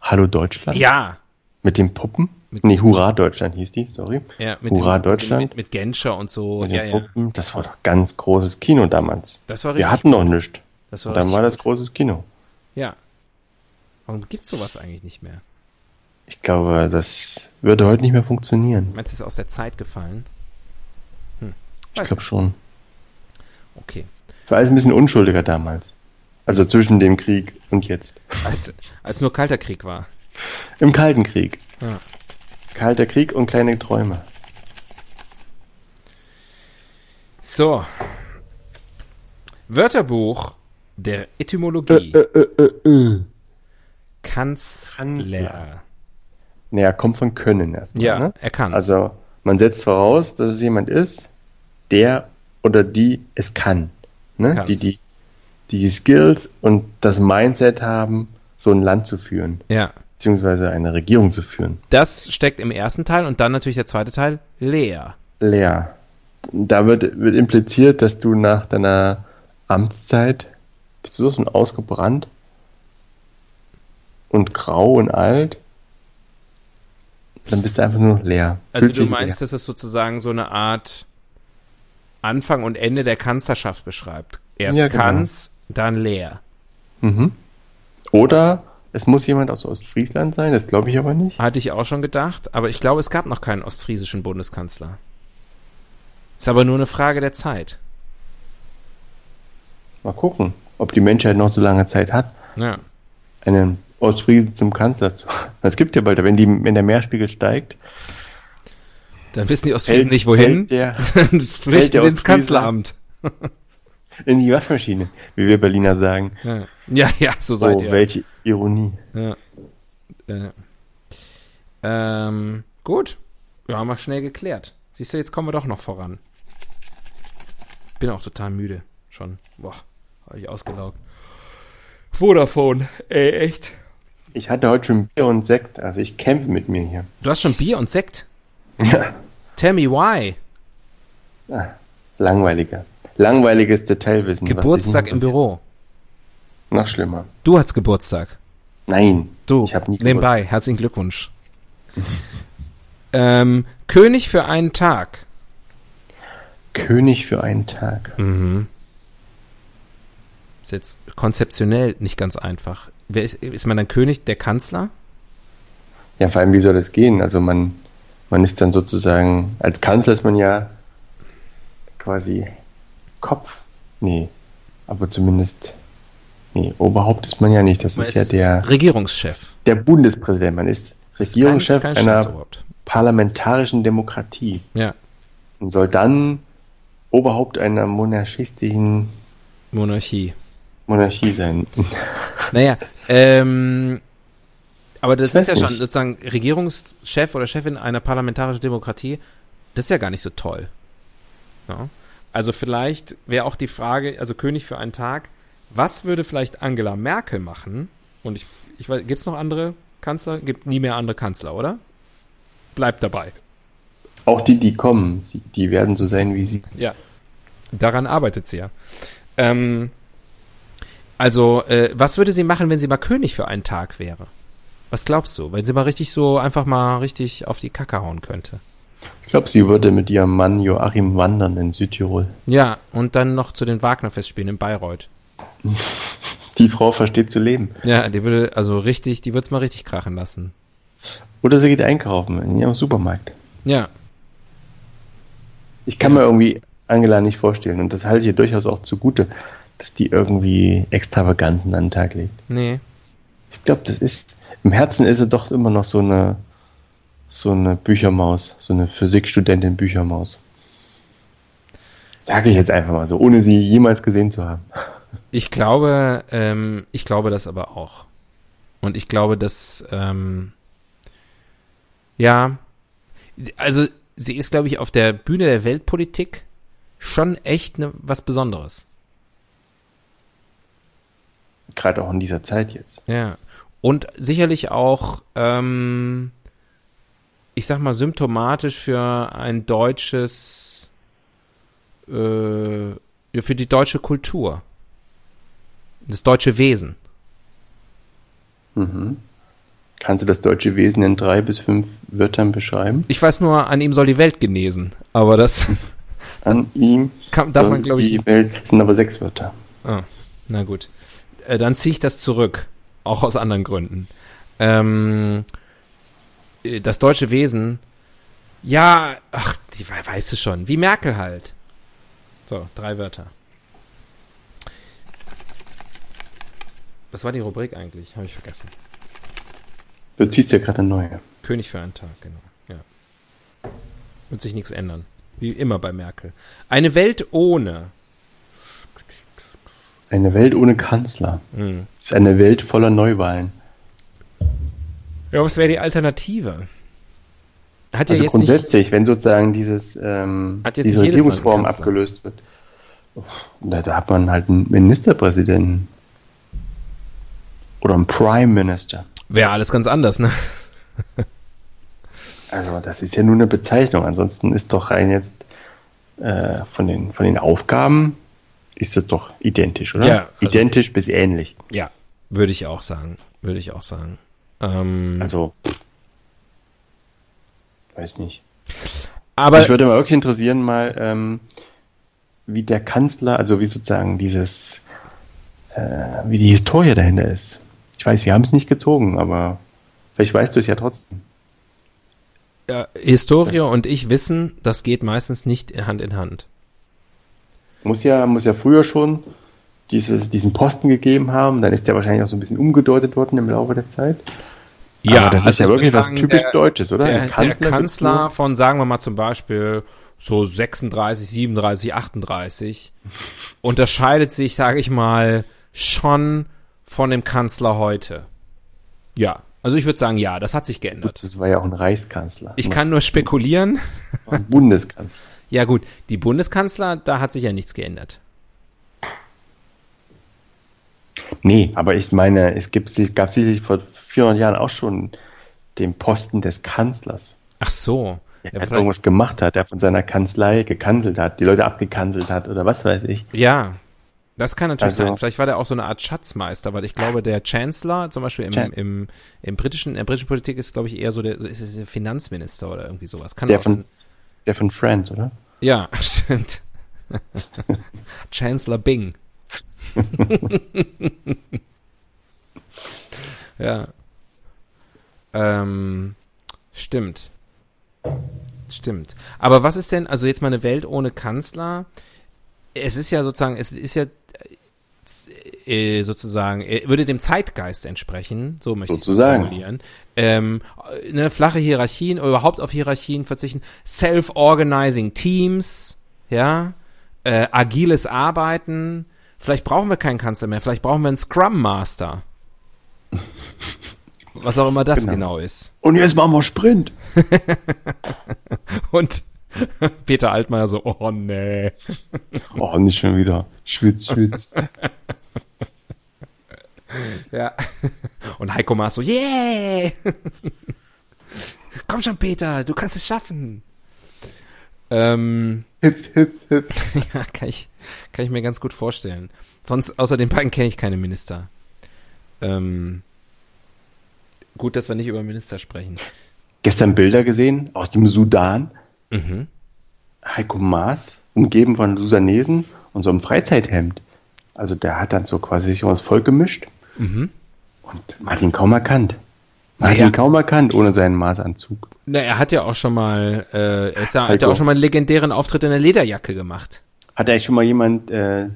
Hallo Deutschland? Ja. Mit den Puppen? Mit- nee, Hurra Deutschland hieß die, sorry. ja mit Hurra dem, Deutschland. Mit, mit Genscher und so. Mit ja, den ja. Puppen. Das war doch ganz großes Kino damals. Das war richtig. Wir hatten noch nichts. das war Und dann war das großes Kino. Ja. Warum gibt's sowas eigentlich nicht mehr? Ich glaube, das würde heute nicht mehr funktionieren. Meinst du, es ist aus der Zeit gefallen? Hm. Ich glaube schon. Okay. Es war alles ein bisschen unschuldiger damals. Also zwischen dem Krieg und jetzt. Als, als nur Kalter Krieg war. Im Kalten Krieg. Ja. Kalter Krieg und kleine Träume. So. Wörterbuch der Etymologie. Äh, äh, äh, äh. Kanzler. Kanzler. Naja, kommt von können erstmal. Ja, ne? er kann's. Also man setzt voraus, dass es jemand ist, der oder die es kann. Ne? Die, die, die Skills und das Mindset haben, so ein Land zu führen, Ja. beziehungsweise eine Regierung zu führen. Das steckt im ersten Teil und dann natürlich der zweite Teil, leer. Leer. Da wird, wird impliziert, dass du nach deiner Amtszeit bist du so ausgebrannt und grau und alt. Dann bist du einfach nur noch leer. Also Fühlst du dich meinst, dass es sozusagen so eine Art Anfang und Ende der Kanzlerschaft beschreibt. Erst Ja, genau. Kanz, dann leer. Mhm. Oder es muss jemand aus Ostfriesland sein, das glaube ich aber nicht. Hatte ich auch schon gedacht, aber ich glaube, es gab noch keinen ostfriesischen Bundeskanzler. Ist aber nur eine Frage der Zeit. Mal gucken, ob die Menschheit noch so lange Zeit hat, Ja. einen Ostfriesen zum Kanzler zu. Es gibt ja bald, wenn, die, wenn der Meerspiegel steigt, Dann wissen die Ostfriesen fällt, nicht wohin. der Dann flüchten sie ins Kanzleramt. in die Waschmaschine, wie wir Berliner sagen. Ja, ja, ja so seid oh, ihr. welche Ironie. Ja. ja. Ähm, gut. Ja, haben wir schnell geklärt. Siehst du, jetzt kommen wir doch noch voran. Bin auch total müde. Schon. Boah, habe ich ausgelaugt. Vodafone. Ey, echt. Ich hatte heute schon Bier und Sekt, also ich kämpfe mit mir hier. Du hast schon Bier und Sekt. Ja. Tell me why. Ah, langweiliger. Langweiliges Detailwissen. Geburtstag im Büro. Noch schlimmer. Du hast Geburtstag. Nein. Du, Ich habe nie nebenbei, herzlichen Glückwunsch. ähm, König für einen Tag. König für einen Tag. Mhm. Ist jetzt konzeptionell nicht ganz einfach. Wer ist, ist man dann König, der Kanzler? Ja, vor allem, wie soll das gehen? Also man, man ist dann sozusagen, als Kanzler ist man ja quasi Kopf. Nee, aber zumindest, nee, Oberhaupt ist man ja nicht. Das Man ist ja der, Regierungschef. der Bundespräsident. Man ist ist Regierungschef kein- kein einer parlamentarischen Demokratie Ja, und soll dann Oberhaupt einer monarchistischen Monarchie. Monarchie sein. Naja, ähm, aber das ist ja schon nicht. sozusagen Regierungschef oder Chefin einer parlamentarischen Demokratie. Das ist ja gar nicht so toll. Ja? Also vielleicht wäre auch die Frage, also König für einen Tag, was würde vielleicht Angela Merkel machen? Und ich, ich weiß, gibt es noch andere Kanzler? Gibt nie mehr andere Kanzler, oder? Bleibt dabei. Auch die, die kommen, die werden so sein wie sie. Ja. Daran arbeitet sie ja. Ähm, also, äh, was würde sie machen, wenn sie mal König für einen Tag wäre? Was glaubst du? Wenn sie mal richtig so einfach mal richtig auf die Kacke hauen könnte. Ich glaube, sie würde mit ihrem Mann Joachim wandern in Südtirol. Ja, und dann noch zu den Wagner-Festspielen in Bayreuth. Die Frau versteht zu leben. Ja, die würde, also richtig, die würde es mal richtig krachen lassen. Oder sie geht einkaufen in ihrem Supermarkt. Ja, Ich kann mir irgendwie Angela nicht vorstellen und das halte ich ihr durchaus auch zugute, dass die irgendwie Extravaganzen an den Tag legt. nee. Ich glaube, das ist, im Herzen ist sie doch immer noch so eine, so eine Büchermaus, so eine Physikstudentin Büchermaus. Sage ich jetzt einfach mal so, ohne sie jemals gesehen zu haben. Ich glaube, ähm, ich glaube das aber auch. Und ich glaube, dass, ähm, ja, also sie ist, glaube ich, auf der Bühne der Weltpolitik schon echt ne, was Besonderes. Gerade auch in dieser Zeit jetzt. Ja. Und sicherlich auch, ähm, ich sag mal, symptomatisch für ein deutsches, äh, für die deutsche Kultur. Das deutsche Wesen. Mhm. Kannst du das deutsche Wesen in drei bis fünf Wörtern beschreiben? Ich weiß nur, an ihm soll die Welt genesen. Aber das An ihm kann, darf man, glaube ich, die Welt, das sind aber sechs Wörter. Ah, na gut. Äh, dann ziehe ich das zurück. Auch aus anderen Gründen. Ähm, äh, das deutsche Wesen, ja, ach, die we- weißt du schon. Wie Merkel halt. So, drei Wörter. Was war die Rubrik eigentlich? Habe ich vergessen. Du ziehst ja gerade eine neue. König für einen Tag, genau. Ja. Wird sich nichts ändern. Wie immer bei Merkel. Eine Welt ohne. Eine Welt ohne Kanzler. Hm. Ist eine Welt voller Neuwahlen. Ja, was wäre die Alternative? Hat ja Also jetzt nicht, grundsätzlich, wenn sozusagen dieses, ähm, diese nicht Regierungsform abgelöst wird, da, da hat man halt einen Ministerpräsidenten. Oder einen Prime Minister. wäre alles ganz anders, ne? Also das ist ja nur eine Bezeichnung. Ansonsten ist doch rein jetzt äh, von, den, von den Aufgaben ist es doch identisch, oder? Ja, also- identisch bis ähnlich. Ja, würde ich auch sagen. Würde ich auch sagen. Ähm, Also weiß nicht. aber Mich würde mal wirklich interessieren, mal ähm, wie der Kanzler, also wie sozusagen dieses, äh, wie die Historie dahinter ist. Ich weiß, wir haben es nicht gezogen, aber vielleicht weißt du es ja trotzdem. ja, Historie und ich wissen, das geht meistens nicht Hand in Hand. Muss ja, muss ja früher schon dieses, diesen Posten gegeben haben, dann ist der wahrscheinlich auch so ein bisschen umgedeutet worden im Laufe der Zeit. Aber das ist ja also wirklich was typisch der, Deutsches, oder? Der, Ein der Kanzler Kanzler, gibt's nur- von, sagen wir mal zum Beispiel, so 36, 37, 38, unterscheidet sich, sage ich mal, schon von dem Kanzler heute. Ja, also ich würde sagen, ja, das hat sich geändert. Das war ja auch ein Reichskanzler. Ich kann nur spekulieren. ein Bundeskanzler. Ja gut, die Bundeskanzler, da hat sich ja nichts geändert. Nee, aber ich meine, es gibt, es gab sicherlich vor 400 Jahren auch schon den Posten des Kanzlers. Ach so. Der Ja, hat irgendwas gemacht hat, der von seiner Kanzlei gekanzelt hat, die Leute abgekanzelt hat oder was weiß ich. Ja, das kann natürlich Also- sein. Vielleicht war der auch so eine Art Schatzmeister, weil ich glaube, der Chancellor, zum Beispiel im, Chance. im, im britischen, in der britischen Politik ist, glaube ich, eher so der, ist der Finanzminister oder irgendwie sowas. Kann Der auch von, sein. Der von Friends, oder? Ja, stimmt. Chancellor Bing. ja. Ähm, stimmt. Stimmt. Aber was ist denn, also jetzt mal eine Welt ohne Kanzler? Es ist ja sozusagen, es ist ja äh, sozusagen, äh, würde dem Zeitgeist entsprechen, so möchte ich es Sozusagen. formulieren. Ähm, eine flache Hierarchien, oder überhaupt auf Hierarchien verzichten, self-organizing Teams, ja, äh, agiles Arbeiten. Vielleicht brauchen wir keinen Kanzler mehr, vielleicht brauchen wir einen Scrum Master. Was auch immer das genau, Genau. ist. Und jetzt machen wir Sprint. Und Peter Altmaier so, oh nee. Oh, nicht schon wieder. Schwitz, schwitz. Ja. Und Heiko Maas so, yeah! Komm schon, Peter, du kannst es schaffen. Ähm, hüpf, hüpf, hüpf. ja, kann ich, kann ich mir ganz gut vorstellen. Sonst, außer den beiden kenne ich keine Minister. Ähm, gut, dass wir nicht über Minister sprechen. Gestern Bilder gesehen aus dem Sudan. Mhm. Heiko Maas, umgeben von Susanesen und so einem Freizeithemd. Also der hat dann so quasi sich ums Volk gemischt Mhm. und ihn kaum erkannt. Hat Naja. kaum erkannt ohne seinen Maßanzug. Na, er hat ja auch schon mal, äh, er ist ja, hat ja auch schon mal einen legendären Auftritt in der Lederjacke gemacht. Hat eigentlich schon mal jemand äh,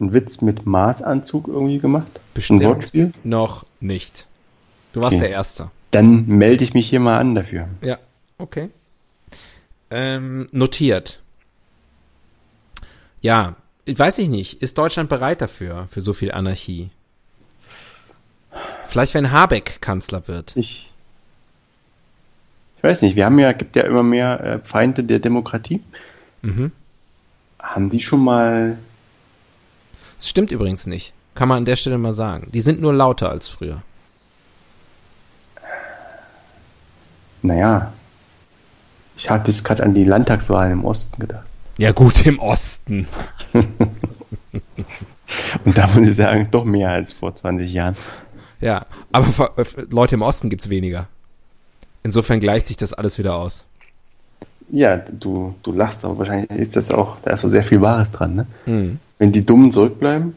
einen Witz mit Maßanzug irgendwie gemacht? Bestimmt. Ein Wortspiel? Noch nicht. Du warst Okay. der Erste. Dann melde ich mich hier mal an dafür. Ja, okay. Ähm, notiert. Ja, ich weiß ich nicht. Ist Deutschland bereit dafür, für so viel Anarchie? Vielleicht, wenn Habeck Kanzler wird. Ich, ich weiß nicht, wir haben ja, gibt ja immer mehr äh, Feinde der Demokratie. Mhm. Haben die schon mal, Das stimmt übrigens nicht. Kann man an der Stelle mal sagen. Die sind nur lauter als früher. naja, ich hatte jetzt gerade an die Landtagswahlen im Osten gedacht. Ja gut, im Osten. Und da muss ich sagen, doch mehr als vor 20 Jahren. Ja, aber für, für Leute im Osten gibt's weniger. Insofern gleicht sich das alles wieder aus. Ja, du, du lachst, aber wahrscheinlich ist das auch, da ist so sehr viel Wahres dran, ne? Mhm. Wenn die Dummen zurückbleiben.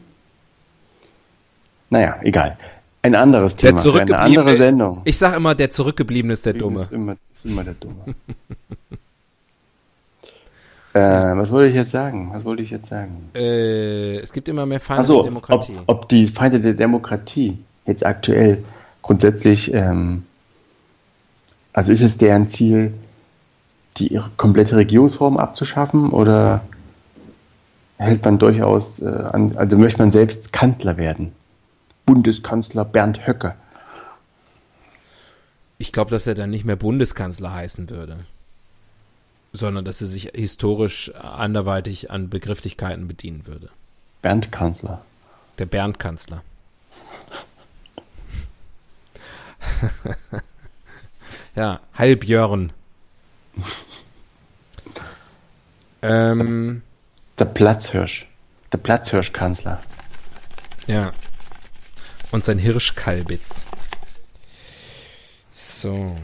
Naja, egal. Ein anderes Der Thema eine andere ist- Sendung. Ich sag immer, der Zurückgebliebene ist der Dumme. Ist immer, ist immer der Dumme. äh, was wollte ich jetzt sagen? Was wollte ich jetzt sagen? Äh, es gibt immer mehr Feinde Also, der Demokratie. ob, ob die Feinde der Demokratie jetzt aktuell grundsätzlich, ähm, also ist es deren Ziel, die komplette Regierungsform abzuschaffen oder hält man durchaus äh, an, also möchte man selbst Kanzler werden. Bundeskanzler Bernd Höcke. Ich glaube, dass er dann nicht mehr Bundeskanzler heißen würde, sondern dass er sich historisch anderweitig an Begrifflichkeiten bedienen würde. Bernd Kanzler. Der Bernd Kanzler. ja, Heil Björn. ähm, Der Platzhirsch. Der Platzhirschkanzler. ja. Und sein Hirschkalbitz. So.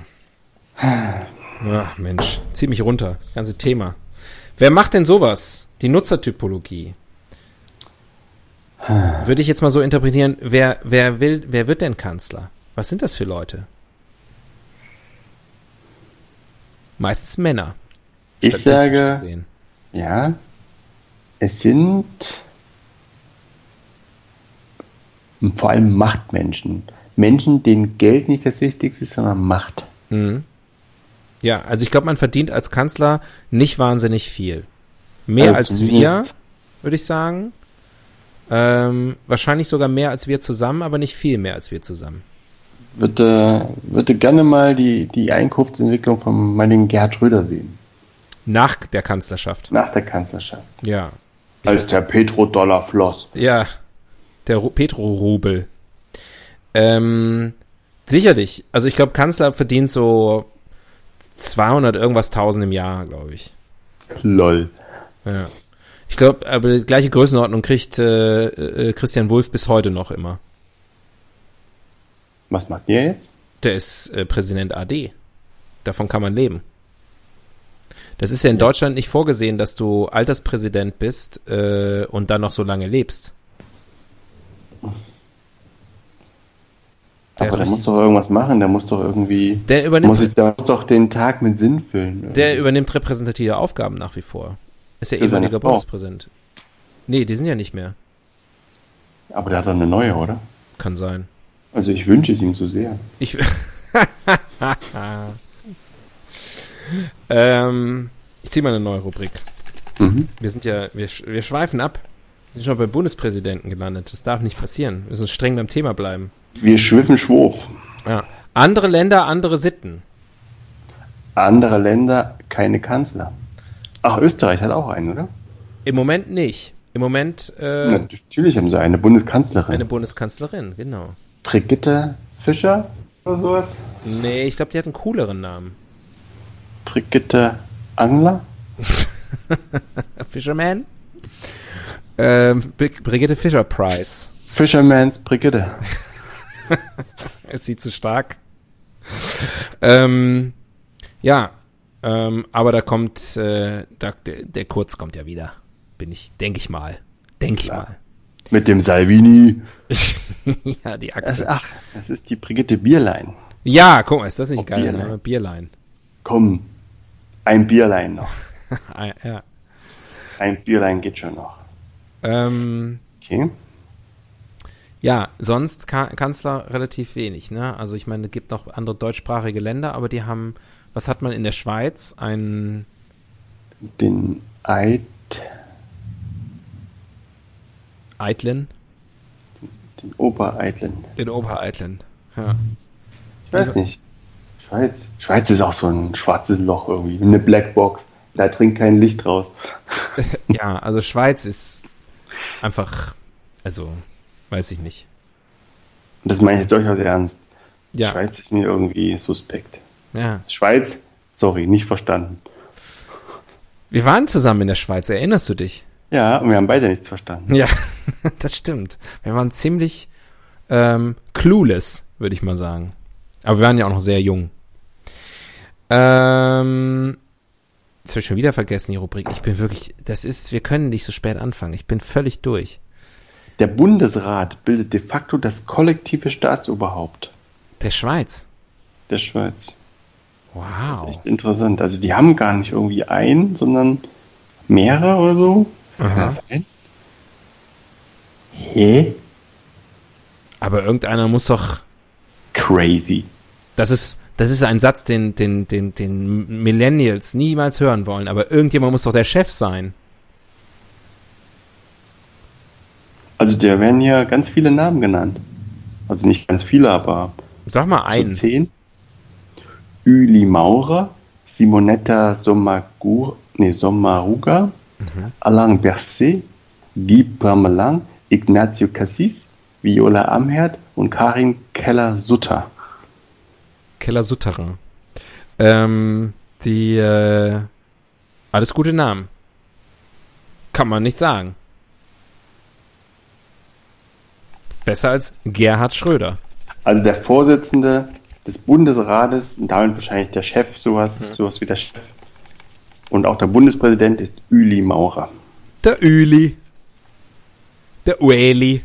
Ach, Mensch. Zieh mich runter. Ganze Thema. Wer macht denn sowas? Die Nutzertypologie. Würde ich jetzt mal so interpretieren, wer, wer will, wer wird denn Kanzler? Was sind das für Leute? Meistens Männer. Ich sage, gesehen. ja, es sind vor allem Machtmenschen. Menschen, denen Geld nicht das Wichtigste ist, sondern Macht. Mhm. Ja, also ich glaube, man verdient als Kanzler nicht wahnsinnig viel. Mehr Also als wir, würde ich sagen. Ähm, wahrscheinlich sogar mehr als wir zusammen, aber nicht viel mehr als wir zusammen. Würde, würde gerne mal die, die Einkunftsentwicklung von meinem Gerhard Schröder sehen. Nach der Kanzlerschaft. Nach der Kanzlerschaft. Ja. Als der Petrodollar floss. Ja, der Ru- Petro-Rubel. Ähm, sicherlich. Also ich glaube, Kanzler verdient so 200 irgendwas tausend im Jahr, glaube ich. Lol. Ja. Ich glaube, aber die gleiche Größenordnung kriegt äh, äh, Christian Wulff bis heute noch immer. Was macht ihr jetzt? Der ist äh, Präsident AD. Davon kann man leben. Das ist ja in Deutschland nicht vorgesehen, dass du Alterspräsident bist äh, und dann noch so lange lebst. Der Aber der muss doch irgendwas machen, der muss doch irgendwie. Der übernimmt, Muss ich, der muss doch den Tag mit Sinn füllen. der übernimmt repräsentative Aufgaben nach wie vor. Ist ja ehemaliger. Bundespräsident. Nee, die sind ja nicht mehr. Aber der hat doch eine neue, oder? Kann sein. Also ich wünsche es ihm so sehr. Ich. ähm, ich ziehe mal eine neue Rubrik. Mhm. Wir sind ja, wir, wir schweifen ab. Sind schon beim Bundespräsidenten gelandet. Das darf nicht passieren. Wir müssen streng beim Thema bleiben. Wir schwiffen Schwurf. Ja. Andere Länder, andere Sitten. Andere Länder keine Kanzler. Ach, Österreich hat auch einen, oder? Im Moment nicht. Im Moment äh, Natürlich haben sie eine Bundeskanzlerin. eine Bundeskanzlerin, genau. Brigitte Fischer oder sowas? Nee, ich glaube, die hat einen cooleren Namen. Brigitte Angler? Fisherman? Ähm, Brig- Brigitte Fischer Price. Fisherman's Brigitte. Ist sie zu stark? ähm, ja, ähm, aber da kommt, äh, da, der, der Kurz kommt ja wieder. Bin ich, denke ich mal. Denke ich Klar. Mit dem mal. Salvini. ja, die Das, Achse. ach, das ist die Brigitte Bierlein. Ja, guck mal, ist das nicht Oh, geil? Bierlein. Name? Bierlein. Komm, ein Bierlein noch. Ah, ja. Ein Bierlein geht schon noch. Ähm, Okay. ja, sonst Ka Kanzler relativ wenig, ne? Also ich meine, es gibt noch andere deutschsprachige Länder, aber die haben, was hat man in der Schweiz? Ein, Den Eid, Eitlen? den Obereitlen. Den Obereitlen. Ja. Ich weiß nicht. Schweiz. Schweiz ist auch so ein schwarzes Loch irgendwie. Eine Blackbox. Da dringt kein Licht raus. Ja, also Schweiz ist einfach, also, weiß ich nicht. Und das meine ich jetzt durchaus ernst. Ja, Schweiz ist mir irgendwie suspekt. ja. Schweiz, sorry, nicht verstanden. Wir waren zusammen in der Schweiz, erinnerst du dich? Ja, und wir haben beide nichts verstanden. Ja, das stimmt. Wir waren ziemlich ähm, clueless, würde ich mal sagen. Aber wir waren ja auch noch sehr jung. Ähm, jetzt habe ich schon wieder vergessen, die Rubrik. Ich bin wirklich, das ist, wir können nicht so spät anfangen. Ich bin völlig durch. Der Bundesrat bildet de facto das kollektive Staatsoberhaupt Der Schweiz. der Schweiz. Das Wow. ist echt interessant. Also die haben gar nicht irgendwie einen, sondern mehrere oder so. Was kann das sein? Hä? Aber irgendeiner muss doch, Crazy. das ist, das ist ein Satz, den, den, den, den Millennials niemals hören wollen. Aber irgendjemand muss doch der Chef sein. Also da werden hier ganz viele Namen genannt. Also nicht ganz viele, aber Sag mal so einen. zehn. Üli Maurer, Simonetta Sommagur, nee, Sommaruga, Alain Berset, Guy Bramelang, Ignacio Cassis, Viola Amherd und Karin Keller-Sutter. Keller Sutterer. Ähm, die, äh, alles gute Namen. Kann man nicht sagen. Besser als Gerhard Schröder. Also der Vorsitzende des Bundesrates und damit wahrscheinlich der Chef, sowas, sowas wie der Chef. Und auch der Bundespräsident ist Üli Maurer. Der Üli. Der Ueli.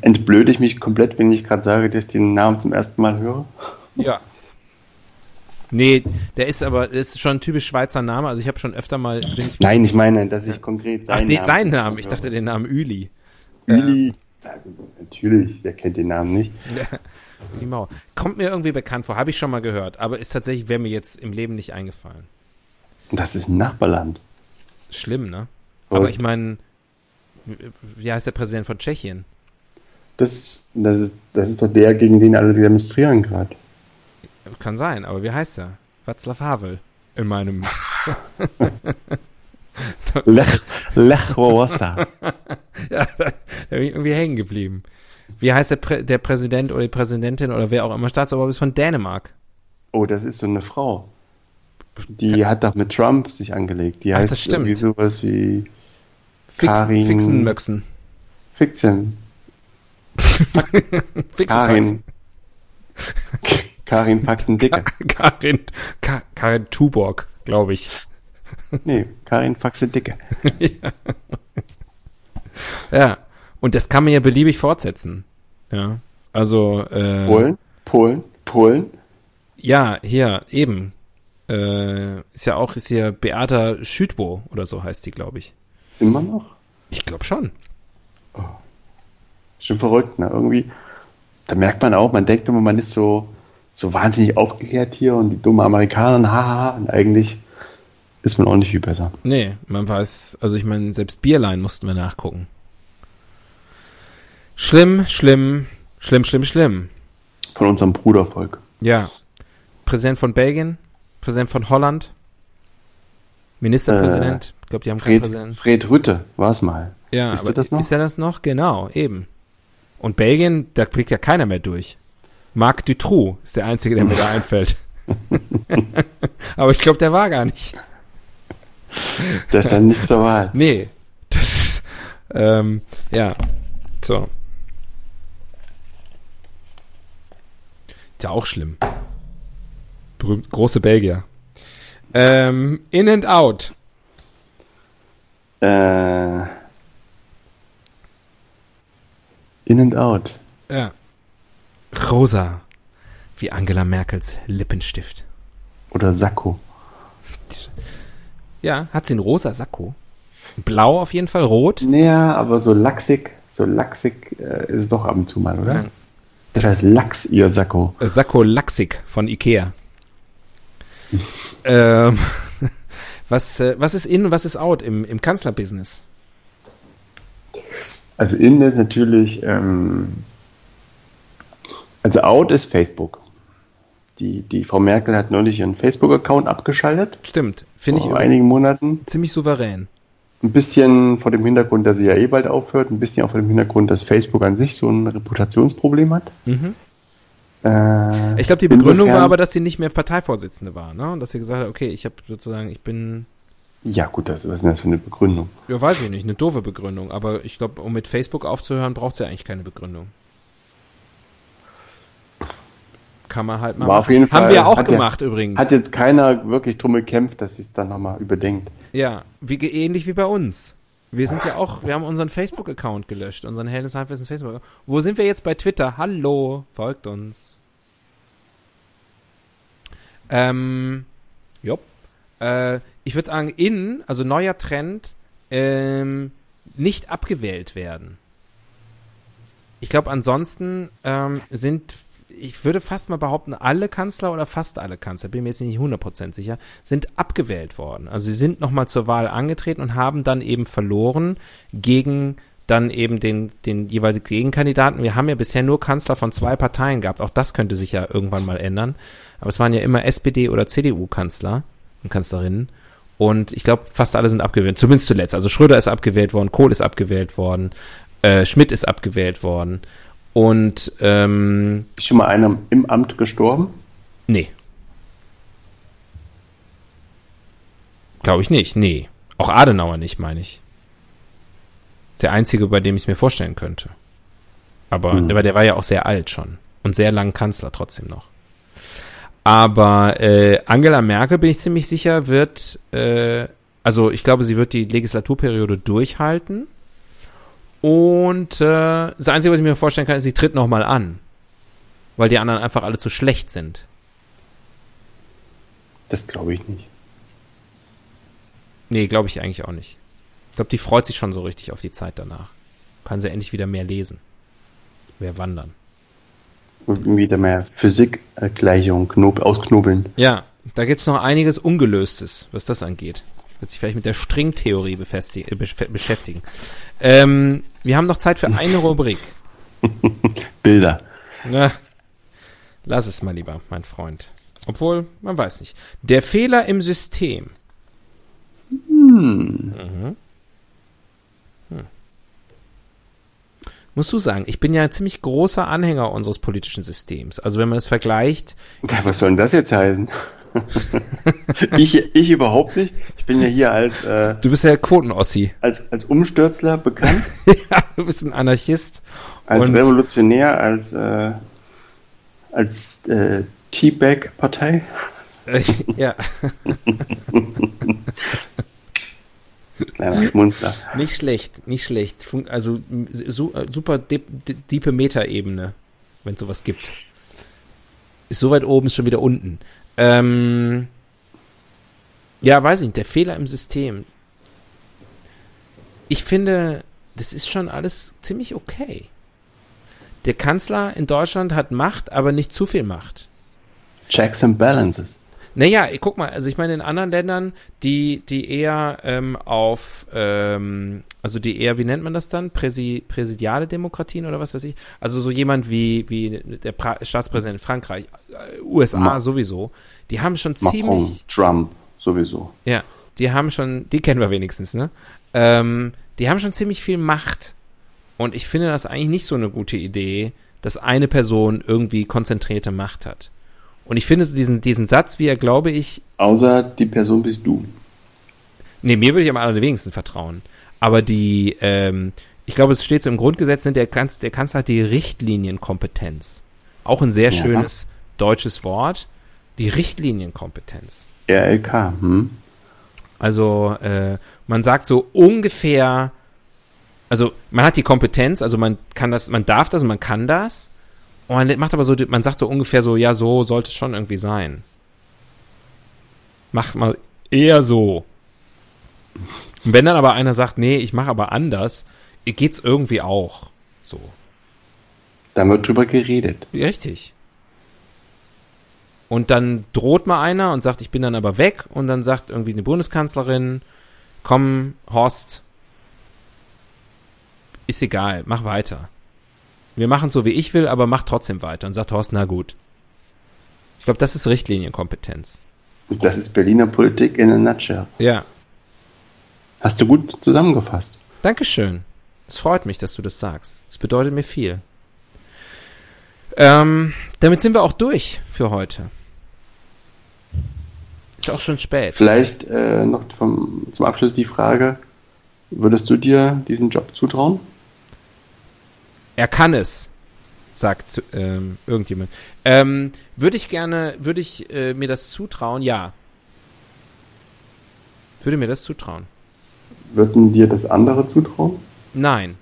Entblöde ich mich komplett, wenn ich gerade sage, dass ich den Namen zum ersten Mal höre? Ja. Nee, der ist aber, das ist schon ein typisch Schweizer Name. Also ich habe schon öfter mal. Ich, Nein, ich meine, dass ich konkret ach, seinen den, Namen seinen Namen. Ich dachte den Namen Üli. Üli. Ja, natürlich, wer kennt den Namen nicht? Die Mauer. Kommt mir irgendwie bekannt vor, habe ich schon mal gehört, aber ist tatsächlich, wäre mir jetzt im Leben nicht eingefallen. Das ist ein Nachbarland. Schlimm, ne? Voll. Aber ich meine, wie heißt der Präsident von Tschechien? Das, das, ist, das ist doch der, gegen den alle demonstrieren gerade. Kann sein, aber wie heißt er? Václav Havel. In meinem. Lech, Lech Wałęsa. ja, da, da bin ich irgendwie hängen geblieben. Wie heißt der, Prä der Präsident oder die Präsidentin oder wer auch immer Staatsoberhaupt ist von Dänemark? Oh, das ist so eine Frau. Die hat doch mit Trump sich angelegt. Die Ach, heißt das stimmt. irgendwie sowas wie Fix, Karin- Fixenmöxen. Fiction. Fixenfaxen. Karin. Karin Faxen-Dicke. Karin, Ka Karin Tuborg, glaube ich. Nee, Karin Faxen-Dicke. Ja. Und das kann man ja beliebig fortsetzen. Ja. Also, äh, Polen, Polen, Polen. ja, hier, eben. Äh, ist ja auch, ist hier Beata Schütbo oder so heißt die, glaube ich. Immer noch? Ich glaube schon. Schon verrückt, ne? Irgendwie, da merkt man auch, man denkt immer, man ist so, so wahnsinnig aufgeklärt hier und die dummen Amerikaner, haha, und eigentlich ist man auch nicht viel besser. Nee, man weiß, also ich meine, selbst Bierlein mussten wir nachgucken. Schlimm, schlimm, schlimm, schlimm, schlimm. Von unserem Brudervolk. Ja. Präsident von Belgien, Präsident von Holland, Ministerpräsident. ich glaube, die haben keinen Fred, Präsidenten. Fred Rütte war es mal. Ja, Wisst aber das noch? ist er das noch? Genau, eben. Und Belgien, da blickt ja keiner mehr durch. Marc Dutroux ist der Einzige, der mir da einfällt. aber ich glaube, der war gar nicht. Der stand nicht zur Wahl. Nee. Das ist, ähm, ja. So. Ist ja auch schlimm. Berühmt, große Belgier. Ähm, in and out. Äh, in and out. Ja. Rosa. Wie Angela Merkels Lippenstift. Oder Sakko. Ja, hat sie einen rosa Sakko? Blau auf jeden Fall, rot. Naja, aber so lachsig, so lachsig äh, ist es doch ab und zu mal, oder? Ja. Das heißt Lachs, ihr Sakko. Sakko Laxig von Ikea. ähm, was, äh, was ist in und was ist out im, im Kanzlerbusiness? Also in ist natürlich, ähm, also out ist Facebook. Die, die Frau Merkel hat neulich ihren Facebook-Account abgeschaltet, Stimmt, finde ich vor einigen Monaten. ziemlich souverän. Ein bisschen vor dem Hintergrund, dass sie ja eh bald aufhört, ein bisschen auch vor dem Hintergrund, dass Facebook an sich so ein Reputationsproblem hat. Mhm. Äh, Ich glaube, die Begründung insofern- war aber, dass sie nicht mehr Parteivorsitzende war, ne? Und dass sie gesagt hat, okay, ich habe sozusagen, ich bin, Ja, gut, das, was ist denn das für eine Begründung? ja, weiß ich nicht, eine doofe Begründung. Aber ich glaube, um mit Facebook aufzuhören, braucht sie eigentlich keine Begründung. Kann man halt mal War auf jeden Fall- Haben wir auch hat ja- gemacht übrigens. Hat jetzt keiner wirklich drum gekämpft, dass sie es dann nochmal überdenkt. Ja, wie ähnlich wie bei uns. Wir sind ja auch, wir haben unseren Facebook-Account gelöscht, unseren Heldes Halbwissen Facebook. Wo sind wir jetzt bei Twitter? Hallo, folgt uns. Ähm, jopp. Äh, ich würde sagen, in, also neuer Trend, ähm, nicht abgewählt werden. Ich glaube, ansonsten ähm, sind, ich würde fast mal behaupten, alle Kanzler oder fast alle Kanzler, bin mir jetzt nicht 100% sicher, sind abgewählt worden. Also sie sind nochmal zur Wahl angetreten und haben dann eben verloren gegen dann eben den, den jeweiligen Gegenkandidaten. Wir haben ja bisher nur Kanzler von zwei Parteien gehabt. Auch das könnte sich ja irgendwann mal ändern. Aber es waren ja immer SPD- oder CDU-Kanzler und Kanzlerinnen. Und ich glaube, fast alle sind abgewählt. Zumindest zuletzt. Also Schröder ist abgewählt worden, Kohl ist abgewählt worden, äh, Schmidt ist abgewählt worden. Und ähm, Ist schon mal einer im Amt gestorben? nee. Glaube ich nicht. Nee. Auch Adenauer nicht, meine ich. Der einzige, bei dem ich es mir vorstellen könnte. Aber, Hm. aber der war ja auch sehr alt schon. Und sehr lang Kanzler trotzdem noch. Aber äh, Angela Merkel, bin ich ziemlich sicher, wird, äh, also ich glaube, sie wird die Legislaturperiode durchhalten. Und äh, das Einzige, was ich mir vorstellen kann, ist, sie tritt nochmal an. Weil die anderen einfach alle zu schlecht sind. Das glaube ich nicht. Nee, glaube ich eigentlich auch nicht. Ich glaube, die freut sich schon so richtig auf die Zeit danach. Kann sie endlich wieder mehr lesen. Mehr wandern. Und wieder mehr Physikgleichung knob ausknobeln. Ja, da gibt's noch einiges Ungelöstes, was das angeht. Wird sich vielleicht mit der Stringtheorie äh, besch- beschäftigen. Ähm, wir haben noch Zeit für eine Rubrik. Bilder. Na, lass es mal lieber, mein Freund. Obwohl, man weiß nicht. Der Fehler im System. Mhm. Hm. Musst du sagen, ich bin ja ein ziemlich großer Anhänger unseres politischen Systems. Also wenn man es vergleicht, Was soll denn das jetzt heißen? ich, ich überhaupt nicht. Ich bin ja hier als, äh, du bist ja Quotenossi. als, als Umstürzler bekannt, ja, du bist ein Anarchist. als Und- Revolutionär, als, äh, als äh, Teabag-Partei. Äh, ja, Kleiner Schmunzler. nicht schlecht, nicht schlecht. Fun also su äh, super deep, diepe Metaebene, wenn es sowas gibt. Ist so weit oben, ist schon wieder unten. Ähm, ja, weiß ich nicht, der Fehler im System. Ich finde, das ist schon alles ziemlich okay. Der Kanzler in Deutschland hat Macht, aber nicht zu viel Macht. Checks and Balances. Naja, guck mal, also ich meine in anderen Ländern, die, die eher ähm, auf, ähm, also die eher, wie nennt man das dann? Präsi präsidiale Demokratien oder was weiß ich? Also so jemand wie, wie der pra Staatspräsident Frankreich, äh, USA Ma- sowieso, die haben schon Macron, ziemlich, Trump, sowieso. ja, die haben schon, die kennen wir wenigstens, ne? Ähm, die haben schon ziemlich viel Macht. Und ich finde das eigentlich nicht so eine gute Idee, dass eine Person irgendwie konzentrierte Macht hat. Und ich finde diesen, diesen Satz, wie er, glaube ich, Außer die Person bist du. Nee, mir würde ich am allerwenigsten vertrauen. Aber die, ähm, ich glaube, es steht so im Grundgesetz, ne, der, Kanz, der Kanzler hat die Richtlinienkompetenz. Auch ein sehr Ja. schönes deutsches Wort. Die Richtlinienkompetenz. RLK, hm? Also äh, man sagt so ungefähr, also man hat die Kompetenz, also man kann das, man darf das und man kann das. Und man macht aber so, man sagt so ungefähr so, ja, so sollte es schon irgendwie sein. Mach mal eher so. Und wenn dann aber einer sagt, nee, ich mache aber anders, geht's irgendwie auch. So. Da wird drüber geredet. Richtig. Und dann droht mal einer und sagt, ich bin dann aber weg. Und dann sagt irgendwie eine Bundeskanzlerin, komm, Horst, ist egal, mach weiter. Wir machen so, wie ich will, aber mach trotzdem weiter. Und sagt Horst, na gut. Ich glaube, das ist Richtlinienkompetenz. Das ist Berliner Politik in a nutshell. Ja, Hast du gut zusammengefasst. Dankeschön. Es freut mich, dass du das sagst. Es bedeutet mir viel. Ähm, damit sind wir auch durch für heute. Ist auch schon spät. Vielleicht äh, noch vom, zum Abschluss die Frage, würdest du dir diesen Job zutrauen? Er kann es, sagt ähm, irgendjemand. Ähm, würde ich gerne, würde ich äh, mir das zutrauen? Ja. Würde mir das zutrauen? Würden dir das andere zutrauen? Nein.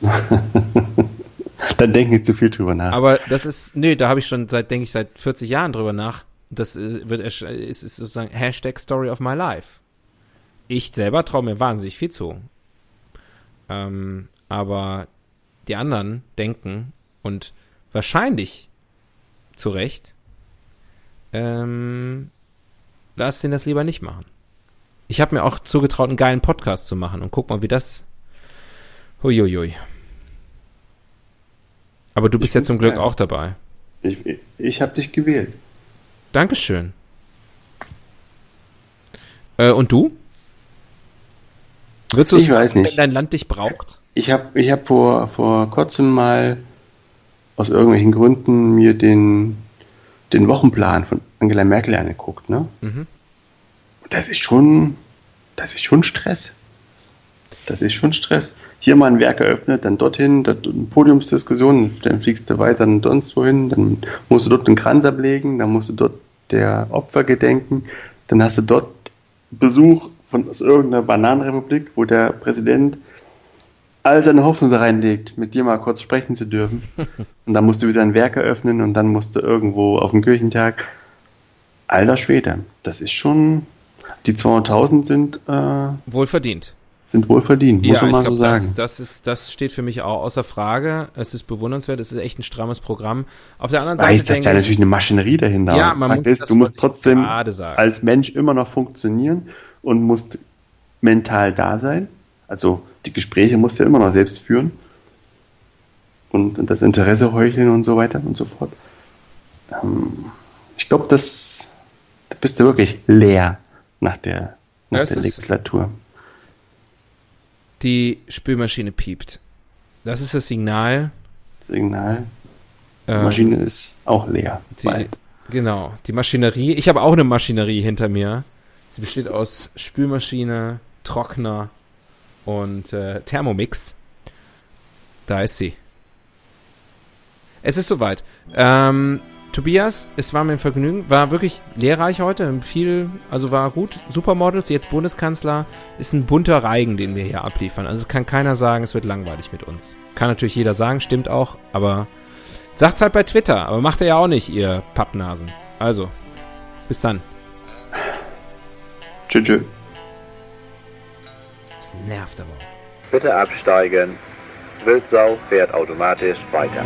Dann denk nicht zu viel drüber nach. Aber das ist, nee, da habe ich schon seit, denke ich, seit 40 Jahren drüber nach. Das äh, wird ist, ist sozusagen Hashtag Story of my life. Ich selber traue mir wahnsinnig viel zu. Ähm, aber die anderen denken und wahrscheinlich zu Recht, ähm, lass den das lieber nicht machen. Ich habe mir auch zugetraut, einen geilen Podcast zu machen und guck mal, wie das Huiuiui. Aber du bist Ich ja zum Glück geil. auch dabei. Ich, ich, habe dich gewählt. Dankeschön. Äh, und du? Würdest du es Ich weiß machen, nicht. wenn dein Land dich braucht? Ich habe ich hab vor, vor kurzem mal aus irgendwelchen Gründen mir den, den Wochenplan von Angela Merkel angeguckt. Ne? Mhm. Das ist schon, das ist schon Stress. Das ist schon Stress. Hier mal ein Werk eröffnet, dann dorthin, dort eine Podiumsdiskussion, dann fliegst du weiter und sonst wohin, dann musst du dort einen Kranz ablegen, dann musst du dort der Opfer gedenken, dann hast du dort Besuch von aus irgendeiner Bananenrepublik, wo der Präsident all seine Hoffnung da reinlegt, mit dir mal kurz sprechen zu dürfen. Und dann musst du wieder ein Werk eröffnen und dann musst du irgendwo auf dem Kirchentag. Alter Schwede, das ist schon. Die 200.000 sind, äh, Wohlverdient. sind wohl verdient, muss man ich mal glaub, so sagen. Das, das, ist, das steht für mich auch außer Frage. Es ist bewundernswert, es ist echt ein strammes Programm. Auf der anderen Ich weiß, Seite dass da ich, natürlich eine Maschinerie dahinter Ja, man muss- ist, du musst trotzdem als Mensch immer noch funktionieren und musst mental da sein. Also die Gespräche musst du ja immer noch selbst führen. Und, und das Interesse heucheln und so weiter und so fort. Ähm, ich glaube, das da bist du wirklich leer nach der, nach Ja, der Legislatur. die Spülmaschine piept. Das ist das Signal. Signal. Die ähm, Maschine ist auch leer. Die, genau, die Maschinerie. Ich habe auch eine Maschinerie hinter mir. Sie besteht aus Spülmaschine, Trockner und äh, Thermomix. Da ist sie. Es ist soweit. Ähm, Tobias, es war mir ein Vergnügen, war wirklich lehrreich heute, viel, also war gut. Supermodels, jetzt Bundeskanzler, ist ein bunter Reigen, den wir hier abliefern. Also es kann keiner sagen, es wird langweilig mit uns. Kann natürlich jeder sagen, stimmt auch, aber sagt's halt bei Twitter, aber macht ihr ja auch nicht, ihr Pappnasen. Also, bis dann. Tschö, tschö. Das nervt aber auch. Bitte absteigen. Wildsau fährt automatisch weiter.